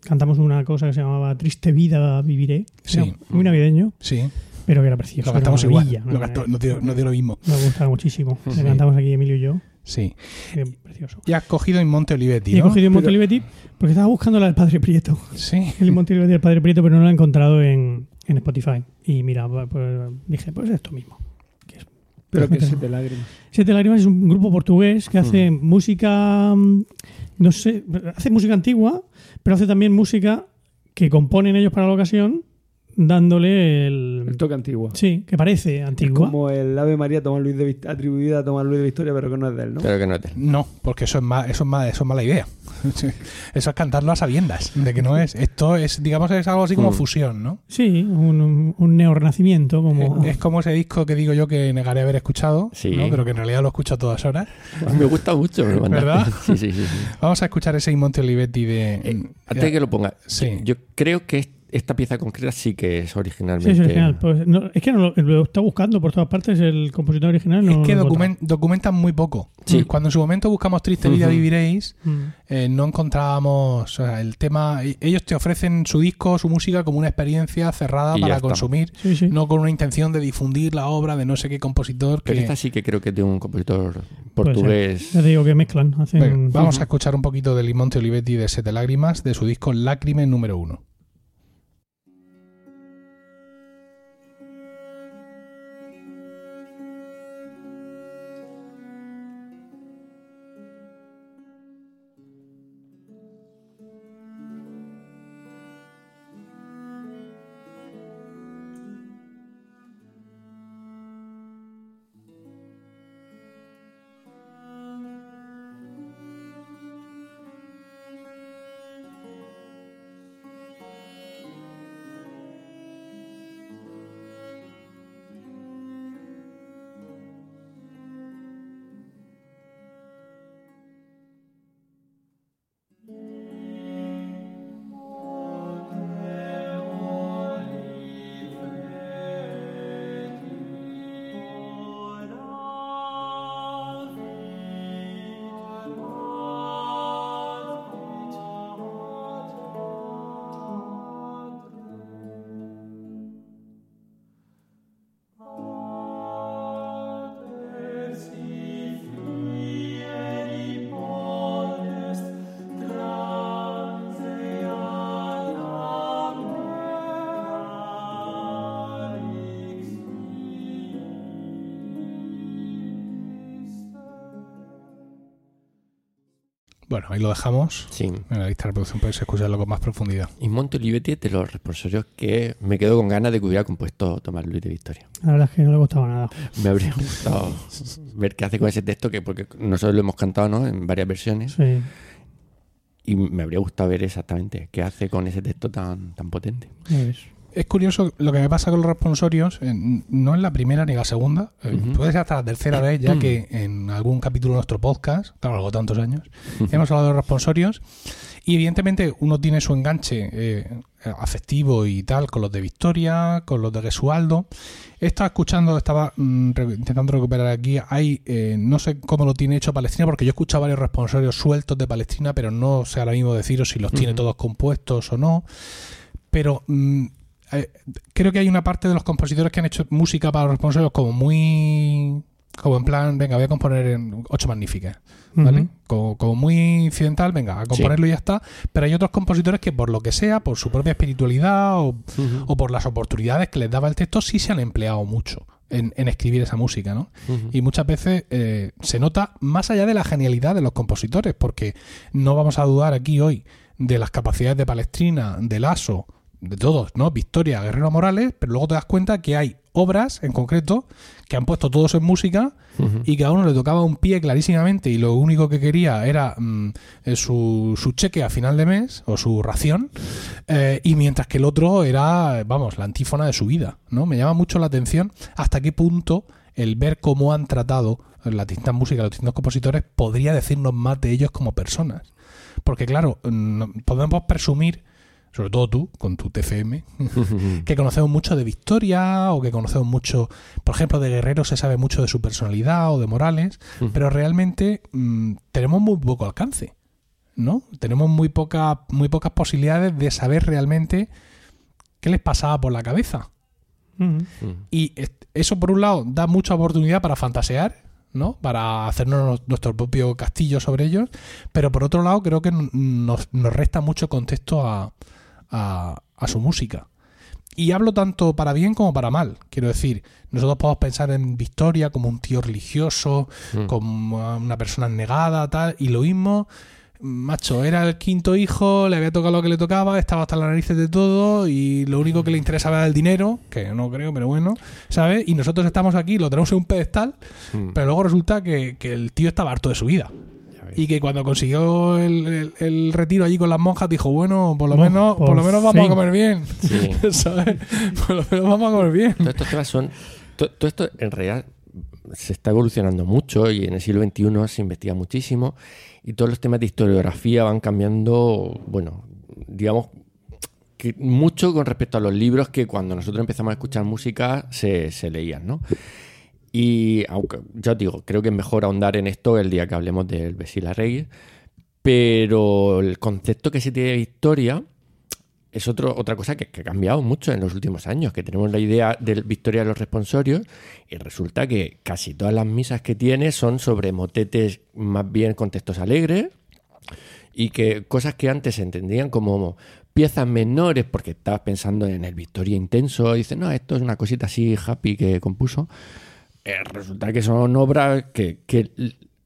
cantamos una cosa que se llamaba Triste Vida Viviré. Sí. Era muy navideño, Sí, pero que era precioso. lo cantamos igual. Lo cantó- maravilla. no, dio, no dio lo mismo. Me gustaba muchísimo. Sí. Le cantamos aquí Emilio y yo. Sí. precioso. Y has cogido en Monte Olivetti, Y he cogido un Monte Pero- Olivetti porque estaba buscando la del Padre Prieto. Sí. [laughs] El Monte Olivetti del Padre Prieto, pero no lo he encontrado en, en Spotify. Y mira, pues, dije, pues esto mismo. Pero que [laughs] lágrimas. Siete Lágrimas es un grupo portugués que hace música, mm, no sé, hace música antigua, pero hace también música que componen ellos para la ocasión, dándole el... El toque antiguo. Sí, que parece Es antigua. como el Ave María Tomás Luis de atribuida a Tomás Luis de Victoria, pero que no es de él, ¿no? Pero que no te. No, porque eso es más, eso es más, eso es mala idea. [laughs] Eso es cantarlo a sabiendas, de que no es. Esto es, digamos, es algo así como Mm. fusión, ¿no? Sí, un, un neorrenacimiento como... Es como ese disco que digo yo que negaré haber escuchado, Sí. ¿no? pero que en realidad lo escucho a todas horas. Me gusta mucho. ¿Verdad? [laughs] Sí, sí, sí. sí. Vamos a escuchar ese Monte Olivetti de. Eh, antes de que lo ponga, Sí. yo creo que esta pieza concreta sí que es Sí, originalmente. es original. Pues no- es que no lo, está buscando por todas partes el compositor original. No, es que no lo he documen- documentan muy poco. Sí. Cuando en su momento buscamos Triste Vida. Viviréis. Mm. eh, no encontrábamos o sea, el tema. e- Ellos te ofrecen su disco, su música como una experiencia cerrada Y para consumir, Sí, sí. no con una intención de difundir la obra de no sé qué compositor. Pero que- esta sí que creo que es de un compositor portugués. Ya te digo que mezclan. Hacen, vamos a escuchar un poquito del Monte Olivetti de Sete Lágrimas de su disco Lágrime número uno. Bueno, ahí lo dejamos. Sí. En la lista de reproducción podéis escucharlo con más profundidad. Y Monte Olivetti es de los responsorios que me quedo con ganas de que hubiera compuesto Tomás Luis de Victoria. La verdad es que no le costaba nada. Me habría gustado ver qué hace con ese texto, que porque nosotros lo hemos cantado ¿no? en varias versiones, Sí. y me habría gustado ver exactamente qué hace con ese texto tan, tan potente. ya ves. Es curioso lo que me pasa con los responsorios, eh, no es la primera ni la segunda, eh, Ujú. puede ser hasta la tercera vez, ya Mm. que en algún capítulo de nuestro podcast, claro, algo tantos años, hemos hablado de los responsorios Y evidentemente uno tiene su enganche eh, afectivo y tal con los de Victoria, con los de Gesualdo. Estaba escuchando, estaba mm, re- intentando recuperar aquí. Hay, eh, no sé cómo lo tiene hecho Palestina, porque yo he escuchado varios responsorios sueltos de Palestina, pero no sé ahora mismo deciros si los tiene todos compuestos o no. Pero mm, eh, creo que hay una parte de los compositores que han hecho música para los responsorios como muy. Como en plan, venga, voy a componer en ocho magníficas. ¿vale? Como, como muy incidental, venga, a componerlo y ya está. Pero hay otros compositores que por lo que sea, por su propia espiritualidad o, por las oportunidades que les daba el texto, sí se han empleado mucho en, en escribir esa música, ¿no? Y muchas veces eh, se nota más allá de la genialidad de los compositores, porque no vamos a dudar aquí hoy de las capacidades de Palestrina, de Lasso, de todos, ¿no? Victoria, Guerrero Morales, pero luego te das cuenta que hay obras en concreto que han puesto todos en música y que a uno le tocaba un pie clarísimamente y lo único que quería era mm, eh, su, su cheque a final de mes o su ración eh, y mientras que el otro era, vamos, la antífona de su vida, ¿no? Me llama mucho la atención hasta qué punto el ver cómo han tratado las distintas músicas, los distintos compositores, podría decirnos más de ellos como personas. Porque claro, mm, podemos presumir, sobre todo tú, con tu TFM, [laughs] que conocemos mucho de Victoria o que conocemos mucho, por ejemplo, de Guerrero se sabe mucho de su personalidad o de Morales, pero realmente mm, tenemos muy poco alcance, ¿no? Tenemos muy, poca, muy pocas posibilidades de saber realmente qué les pasaba por la cabeza. Y eso, por un lado, da mucha oportunidad para fantasear, ¿no? Para hacernos nuestro propio castillo sobre ellos, pero por otro lado, creo que nos, nos resta mucho contexto a, a- a su música. Y hablo tanto para bien como para mal. Quiero decir, nosotros podemos pensar en Victoria como un tío religioso, Mm. como una persona negada, tal, y lo mismo, macho, era el quinto hijo, le había tocado lo que le tocaba, estaba hasta las narices de todo, y lo único que le interesaba era el dinero, que no creo, pero bueno, ¿sabes? Y nosotros estamos aquí, lo tenemos en un pedestal, Mm. pero luego resulta que, que el tío estaba harto de su vida. Y que cuando consiguió el, el- el retiro allí con las monjas, dijo, bueno, por lo menos, por por lo menos vamos a comer bien. Sí. [laughs] ¿Sabes? Por lo menos vamos a comer bien. Todos estos temas son. to- Todo esto en realidad se está evolucionando mucho y en el siglo XXI se investiga muchísimo y todos los temas de historiografía van cambiando, bueno, digamos que mucho con respecto a los libros que cuando nosotros empezamos a escuchar música se, se leían, ¿no? Y aunque, ya os digo, creo que es mejor ahondar en esto el día que hablemos del Vesila Reyes, pero el concepto que se tiene de Victoria es otro, otra cosa que, que ha cambiado mucho en los últimos años, que tenemos la idea de Victoria de los responsorios y resulta que casi todas las misas que tiene son sobre motetes más bien con textos alegres y que cosas que antes se entendían como piezas menores porque estabas pensando en el Victoria intenso y dices, no, esto es una cosita así happy que compuso. Eh, resulta que son obras que, que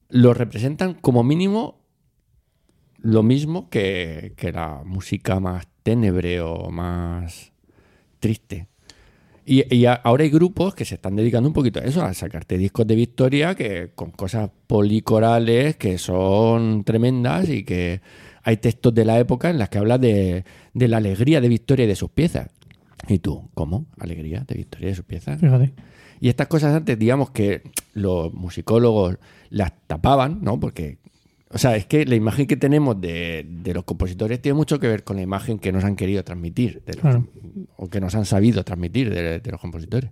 lo representan como mínimo lo mismo que, que la música más ténebre o más triste. Y, ahora hay grupos que se están dedicando un poquito a eso, a sacarte discos de Victoria que con cosas policorales que son tremendas y que hay textos de la época en las que habla de, de la alegría de Victoria y de sus piezas. ¿Y tú? ¿Cómo? ¿Alegría de Victoria y de sus piezas? Fíjate. Y estas cosas antes, digamos que los musicólogos las tapaban, ¿no? Porque, o sea, es que la imagen que tenemos de, de los compositores tiene mucho que ver con la imagen que nos han querido transmitir, de los- Claro. o que nos han sabido transmitir de, de los compositores.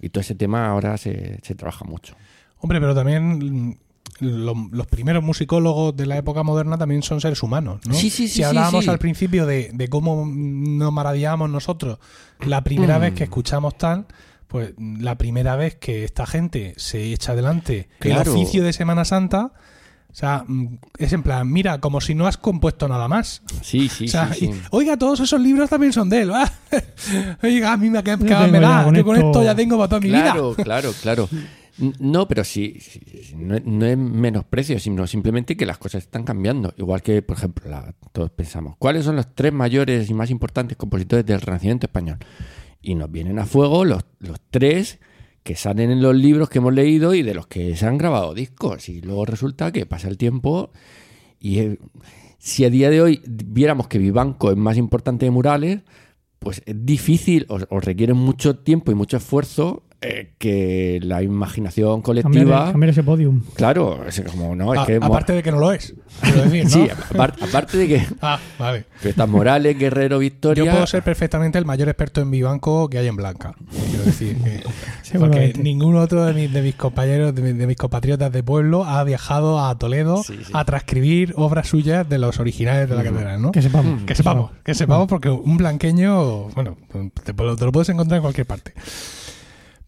Y todo ese tema ahora se, se trabaja mucho. Hombre, pero también lo- los primeros musicólogos de la época moderna también son seres humanos, ¿no? Sí, sí, sí, Si sí, hablábamos sí. al principio de, de cómo nos maravillábamos nosotros la primera Mm. vez que escuchamos tal, pues la primera vez que esta gente se echa adelante Claro. el oficio de Semana Santa, o sea, mm, es en plan, mira, como si no has compuesto nada más. Sí, sí, [laughs] O sea, sí. y, sí. oiga, todos esos libros también son de él. ¿va? [laughs] Oiga, a mí me, que, que me da, con que con esto- esto ya tengo para toda mi vida. Claro, claro, claro. No, pero sí, sí, no, es- no es menosprecio, sino simplemente que las cosas están cambiando. Igual que, por ejemplo, la- todos pensamos, ¿cuáles son los tres mayores y más importantes compositores del Renacimiento español? Y nos vienen a fuego los, los tres que salen en los libros que hemos leído y de los que se han grabado discos. Y luego resulta que pasa el tiempo y eh, si a día de hoy viéramos que Vivanco es más importante de Murales, pues es difícil o, o requiere mucho tiempo y mucho esfuerzo eh, que la imaginación colectiva. cambiar ese podium. Claro, es como, no, es A- que. aparte de que no lo es. decir, ¿no? [laughs] Sí, aparte, aparte de que. Ah, vale. Estas Morales, Guerrero, Victoria. Yo puedo ser perfectamente el mayor experto en Vivanco que hay en Blanca. Quiero decir que. [laughs] porque ningún otro de mis, de mis compañeros, de mis, de mis compatriotas de pueblo ha viajado a Toledo Sí, sí. a transcribir obras suyas de los originales de la catedral, ¿no? Que sepamos. Que sepamos, que sepamos porque un blanqueño, bueno, te, te lo puedes encontrar en cualquier parte.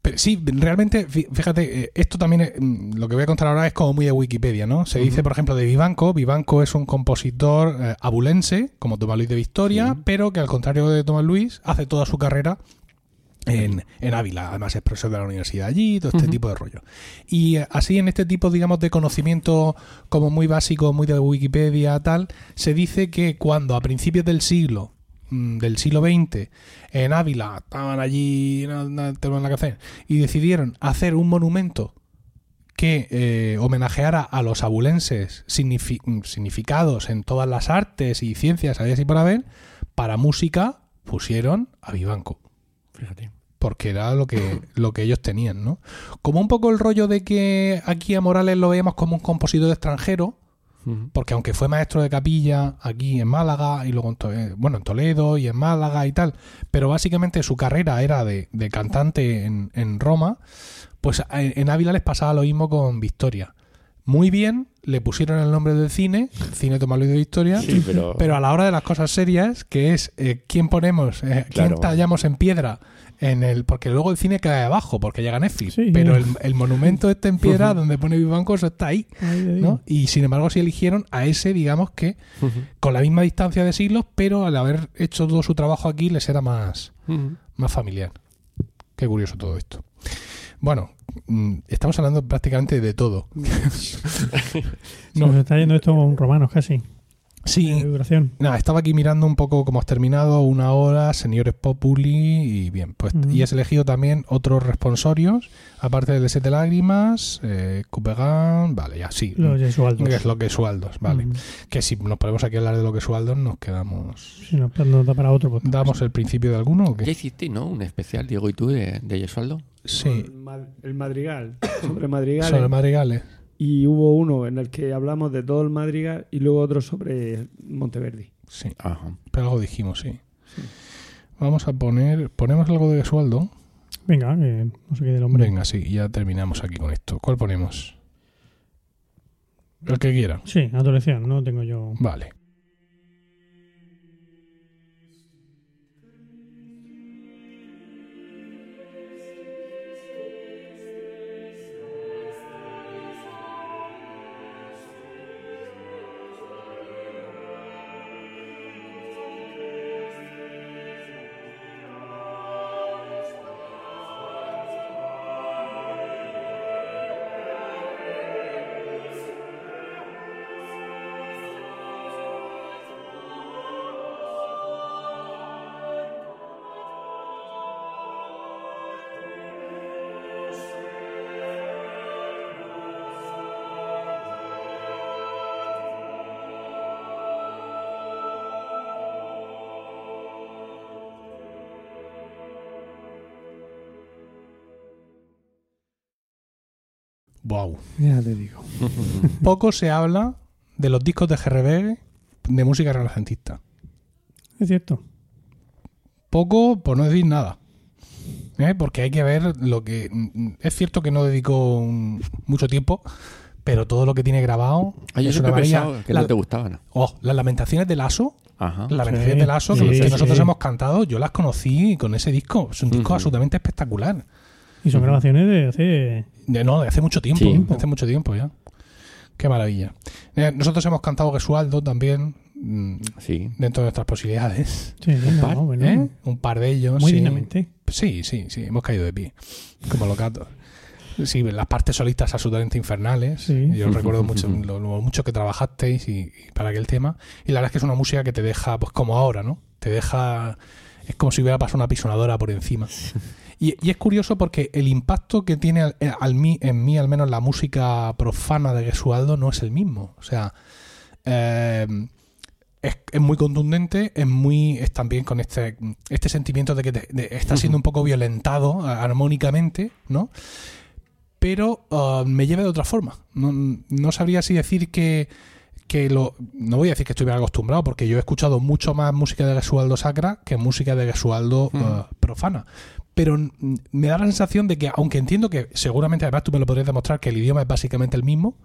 Pero sí, realmente, fí- fíjate, eh, esto también, es- mm, lo que voy a contar ahora es como muy de Wikipedia, ¿no? Se dice, por ejemplo, de Vivanco, Vivanco es un compositor eh, abulense, como Tomás Luis de Victoria, pero que al contrario de Tomás Luis, hace toda su carrera en, en Ávila. Además es profesor de la universidad allí, todo este tipo de rollo. Y eh, así en este tipo, digamos, de conocimiento como muy básico, muy de Wikipedia, tal, se dice que cuando a principios del siglo del siglo XX en Ávila estaban allí no, no tenían nada que hacer y decidieron hacer un monumento que eh, homenajeara a los abulenses mm, significados en todas las artes y ciencias, había así por haber, para música pusieron a Vivanco Fíjate. porque era lo que, lo que ellos tenían, ¿no? Como un poco el rollo de que aquí a Morales lo veíamos como un compositor extranjero. Porque aunque fue maestro de capilla aquí en Málaga y luego en, To- eh, bueno, en Toledo y en Málaga y tal, pero básicamente su carrera era de, de cantante en, en Roma, pues en, en Ávila les pasaba lo mismo con Victoria. Muy bien, le pusieron el nombre del cine, Cine Tomás Luis de Victoria, Sí, pero. pero a la hora de las cosas serias, que es eh, quién ponemos, eh, quién Claro. tallamos en piedra en el. Porque luego el cine cae abajo, porque llega Netflix. Sí. pero el, el monumento este en piedra donde pone Vivanco, eso está ahí. ¿no? Y sin embargo, sí eligieron a ese, digamos que con la misma distancia de siglos, pero al haber hecho todo su trabajo aquí, les era más, más familiar. Qué curioso todo esto. Bueno, mm, estamos hablando prácticamente de todo. [laughs] [laughs] Se No. nos está yendo esto con romanos casi. Sí, duración. Nada, estaba aquí mirando un poco cómo has terminado, una hora, señores Populi y bien, pues y has elegido también otros responsorios, aparte del de Siete Lágrimas, eh, Couperin, vale, ya sí, Los Jesualdos. que es lo que sueldos, vale, que si nos ponemos aquí a hablar de lo que sueldos nos quedamos... Si no, nos da para otro podcast. ¿Damos el principio de alguno o Ya qué? hiciste, ¿no? Un especial, Diego y tú, de, de Yesualdo. Sí, El, el madrigal, sobre madrigales. sobre madrigales. Y hubo uno en el que hablamos de todo el madrigal y luego otro sobre Monteverdi. Sí, Ajá. pero algo dijimos, sí. Vamos a poner, ponemos algo de Gesualdo. Venga, que no sé qué del hombre. Venga, sí, ya terminamos aquí con esto. ¿Cuál ponemos? El que quiera. Sí, a tu elección, no tengo yo. Vale. Wow. Ya te digo. [laughs] Poco se habla de los discos de GRB de música renacentista. Es cierto. Poco, por no decir nada. ¿Eh? Porque hay que ver lo que. Es cierto que no dedicó un- mucho tiempo, pero todo lo que tiene grabado. Ah, yo es una maravilla. pensado que La- no te gustaban. oh, las lamentaciones del Aso. Ajá. Las Sí, lamentaciones del Aso que, sí, que nosotros sí. hemos cantado, yo las conocí con ese disco. Es un disco absolutamente espectacular. Y son grabaciones de hace. De, no, de hace mucho tiempo. Sí. de hace mucho tiempo ya. Qué maravilla. Eh, nosotros hemos cantado Gesualdo también, mm, Sí. dentro de nuestras posibilidades. Sí, no, par, bueno, ¿eh? Un par de ellos. Muy sí. dignamente. Sí, sí, sí, hemos caído de pie, como los gatos. Sí, las partes solistas absolutamente infernales. Sí. Yo recuerdo mucho [laughs] lo, lo mucho que trabajasteis y, y para aquel tema. Y la verdad es que es una música que te deja, pues como ahora, ¿no? Te deja. Es como si hubiera pasado una pisonadora por encima. [laughs] Y, y es curioso porque el impacto que tiene al, eh, al mí, en mí, al menos la música profana de Gesualdo, no es el mismo. O sea, eh, es, es muy contundente, es muy es también con este, este sentimiento de que te- de- está siendo un poco violentado armónicamente, ¿no? Pero ah, me lleva de otra forma. No, no sabría si decir que, que lo. No voy a decir que estuviera acostumbrado, porque yo he escuchado mucho más música de Gesualdo sacra que música de Gesualdo ah, profana. Pero me da la sensación de que, aunque entiendo que seguramente además tú me lo podrías demostrar que el idioma es básicamente el mismo,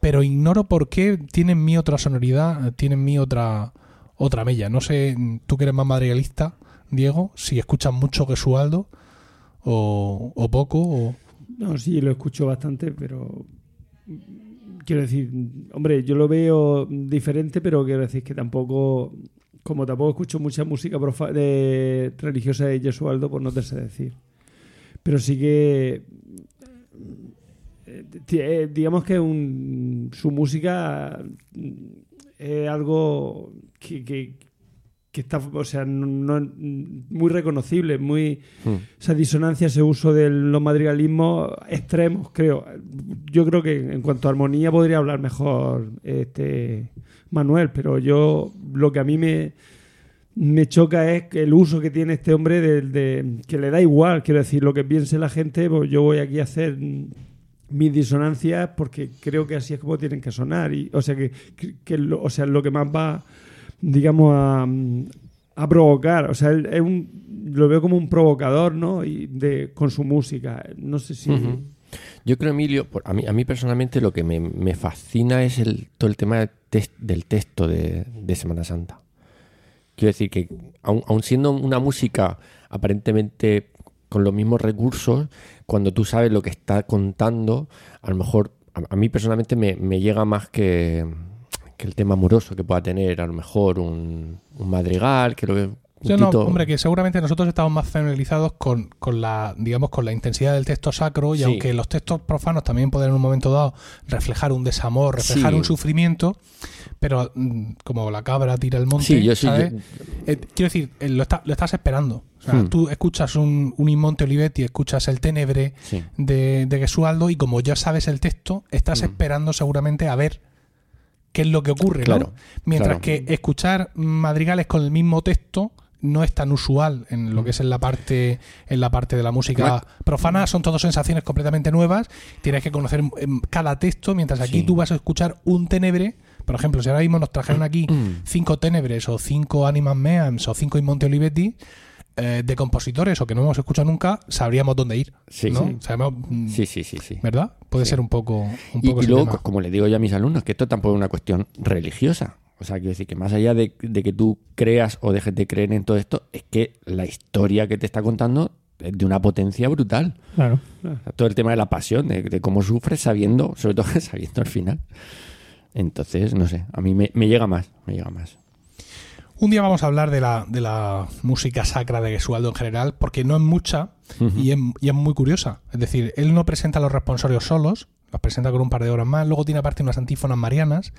pero ignoro por qué tiene en mí otra sonoridad, tiene en mí otra, otra mella. No sé, tú que eres más madrigalista, Diego, si escuchas mucho Gesualdo o, o poco. O... No, sí, lo escucho bastante, pero mm, quiero decir, hombre, yo lo veo diferente, pero quiero decir que tampoco, como tampoco escucho mucha música profa- de, religiosa de Jesualdo, pues no te sé decir. Pero sí que, eh, ti- eh, digamos que un- su música es algo que- que está, o sea, no, no- muy reconocible, muy Mm. esa disonancia, ese uso de los madrigalismos extremos, creo. Yo creo que en cuanto a armonía podría hablar mejor este Manuel, pero yo lo que a mí me, me choca es que el uso que tiene este hombre del de, que le da igual, quiero decir, lo que piense la gente, pues yo voy aquí a hacer mis disonancias porque creo que así es como tienen que sonar y o sea que, que- que lo, o sea lo que más va digamos a, a provocar o sea él es un, lo veo como un provocador no y de con su música no sé si. Yo creo, Emilio, a mí, a mí personalmente lo que me, me fascina es el, todo el tema del, texto de, de Semana Santa. Quiero decir que, aun, aun siendo una música aparentemente con los mismos recursos, cuando tú sabes lo que está contando, a lo mejor a, a mí personalmente me, me llega más que, que el tema amoroso que pueda tener, a lo mejor un, un madrigal, que lo que. un Yo no, hombre, que seguramente nosotros estamos más familiarizados con, con la, digamos, con la intensidad del texto sacro y Sí. aunque los textos profanos también pueden en un momento dado reflejar un desamor, reflejar Sí. un sufrimiento, pero mm, como la cabra tira el monte, Sí, yo sí. ¿sabes? yo- Eh, quiero decir, eh, lo, está- lo estás esperando. O sea, Hmm. tú escuchas un, un In Monte Olivetti, escuchas el Tenebre de, de Gesualdo y como ya sabes el texto, estás Mm. esperando seguramente a ver qué es lo que ocurre, ¿no? Claro, Mientras claro. que escuchar madrigales con el mismo texto no es tan usual en lo que es en la parte en la parte de la música profana son todas sensaciones completamente nuevas tienes que conocer em, cada texto mientras aquí Sí. tú vas a escuchar un tenebre por ejemplo si ahora mismo nos trajeron aquí Mm. cinco tenebres o cinco animas meams o cinco in Monte Olivetti eh, de compositores o que no hemos escuchado nunca sabríamos dónde ir Sí, ¿no? sí. Sabemos, mm, Sí, sí, sí, sí. ¿verdad? puede Sí. ser un poco un Y, poco y luego, tema. como le digo yo a mis alumnos, que esto tampoco es una cuestión religiosa. O sea, quiero decir que más allá de, de que tú creas o dejes de creer en todo esto, es que la historia que te está contando es de una potencia brutal. Claro. O sea, todo el tema de la pasión, de, de cómo sufres sabiendo, [laughs] sobre todo sabiendo al final. Entonces, no sé, a mí me, me llega más, me llega más. Un día vamos a hablar de la, de la música sacra de Gesualdo en general, porque no es mucha y, es, y es muy curiosa. Es decir, él no presenta los responsorios solos, los presenta con un par de horas más, luego tiene aparte unas antífonas marianas,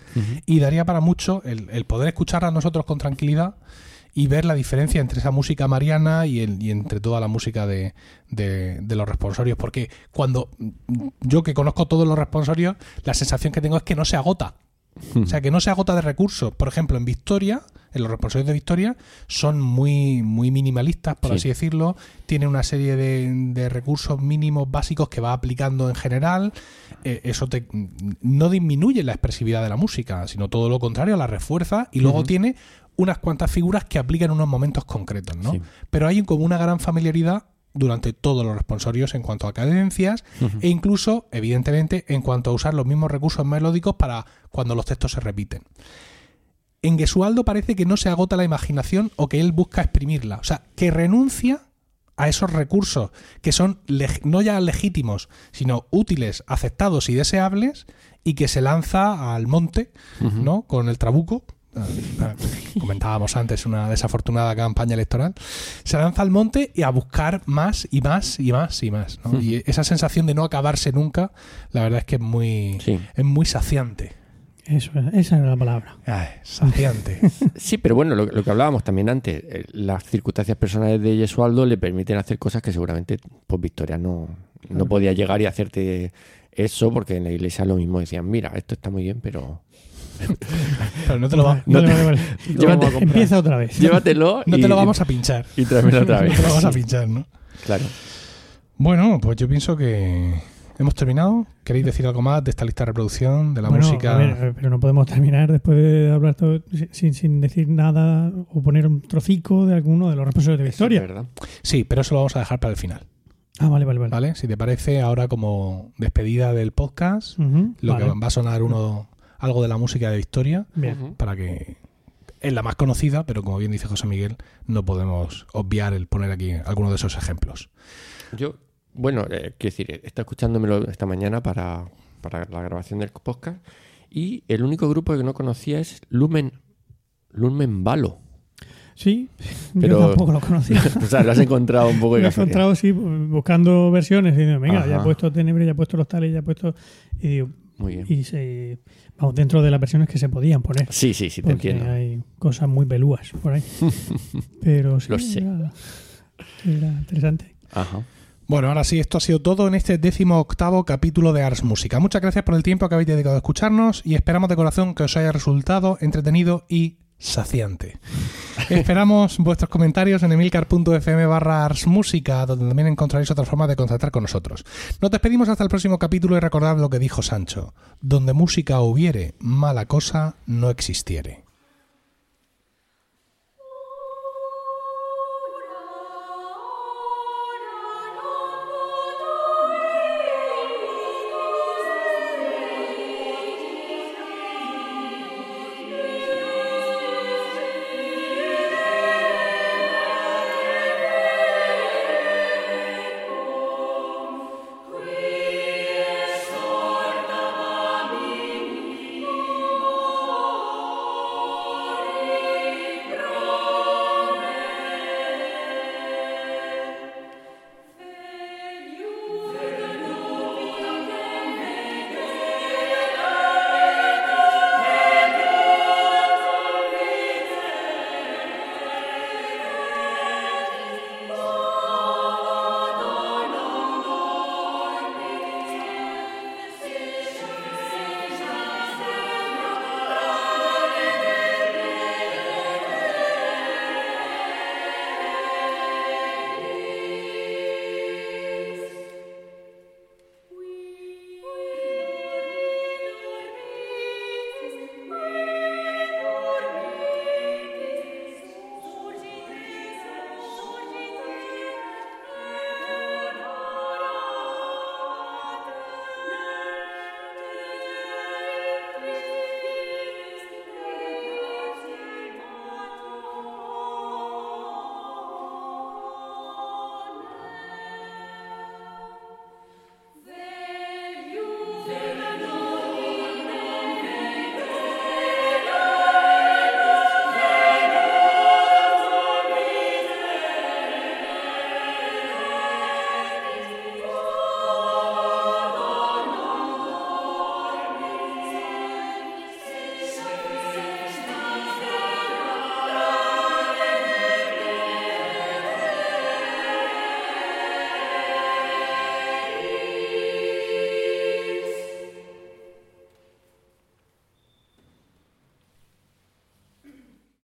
y daría para mucho el, el poder escucharla nosotros con tranquilidad y ver la diferencia entre esa música mariana y, el- y entre toda la música de, de- de los responsorios. Porque cuando yo que conozco todos los responsorios, la sensación que tengo es que no se agota. O sea, que no se agota de recursos. Por ejemplo, en Victoria, en los responsorios de Victoria, son muy, muy minimalistas, por Sí. así decirlo. Tiene una serie de, de recursos mínimos básicos que va aplicando en general. Eh, eso te, no disminuye la expresividad de la música, sino todo lo contrario, la refuerza. Y luego tiene unas cuantas figuras que aplica en unos momentos concretos, ¿no? Sí. Pero hay como una gran familiaridad durante todos los responsorios en cuanto a cadencias e incluso, evidentemente, en cuanto a usar los mismos recursos melódicos para cuando los textos se repiten. En Gesualdo parece que no se agota la imaginación o que él busca exprimirla, o sea, que renuncia a esos recursos que son no ya legítimos, sino útiles, aceptados y deseables, y que se lanza al monte, ¿no? Con el trabuco. Ah, Comentábamos antes una desafortunada campaña electoral. Se lanza al monte y a buscar más y más y más y más. ¿no? Y esa sensación de no acabarse nunca, la verdad es que es muy, Sí. es muy saciante. Eso, esa era la palabra. Ay, saciante. [laughs] Sí, pero bueno, lo, lo que hablábamos también antes, eh, las circunstancias personales de Yesualdo le permiten hacer cosas que seguramente pues Victoria no, no podía llegar y hacerte eso porque en la iglesia lo mismo decían, mira, esto está muy bien, pero [laughs] Pero no te lo, va- Vale, vale, vale. Llévate- vamos a comprar. [laughs] Empieza otra vez. Llévatelo [laughs] no y, te lo vamos a pinchar. y tráemelo otra No vez. te lo vamos a pinchar, ¿no? Claro. Bueno, pues yo pienso que hemos terminado. ¿Queréis decir algo más de esta lista de reproducción, de la Bueno, música? a ver, pero no podemos terminar después de hablar todo sin, sin decir nada o poner un trocico de alguno de los responsables de Victoria. verdad. Sí, pero eso lo vamos a dejar para el final. Ah, vale, vale, vale. ¿Vale? Si te parece, ahora como despedida del podcast, lo vale. que va a sonar uno algo de la música de Victoria Bien. Para que es la más conocida, pero como bien dice José Miguel, no podemos obviar el poner aquí alguno de esos ejemplos. Yo, bueno, eh, quiero decir, he estado escuchándomelo esta mañana para, para la grabación del podcast y el único grupo que no conocía es Lumen, Lumen Valo. Sí, Pero- yo tampoco lo conocía. [laughs] o sea, lo has encontrado un poco de Lo he encontrado, sí, buscando versiones. Y digo, venga, ya he puesto Tenebre, ya he puesto los tales, ya he puesto. Y digo, Muy bien. y se, vamos, dentro de las versiones que se podían poner. Sí, sí, sí, te porque entiendo. hay cosas muy pelúas por ahí. [laughs] Pero sí, Lo sé. Era, era interesante. Ajá. Bueno, ahora sí, esto ha sido todo en este décimo octavo capítulo de Ars Música. Muchas gracias por el tiempo que habéis dedicado a escucharnos y esperamos de corazón que os haya resultado entretenido y saciante. Esperamos vuestros comentarios en emilcar.fm barra donde también encontraréis otras formas de contactar con nosotros. Nos despedimos hasta el próximo capítulo y recordad lo que dijo Sancho. Donde música hubiere, mala cosa no existiere.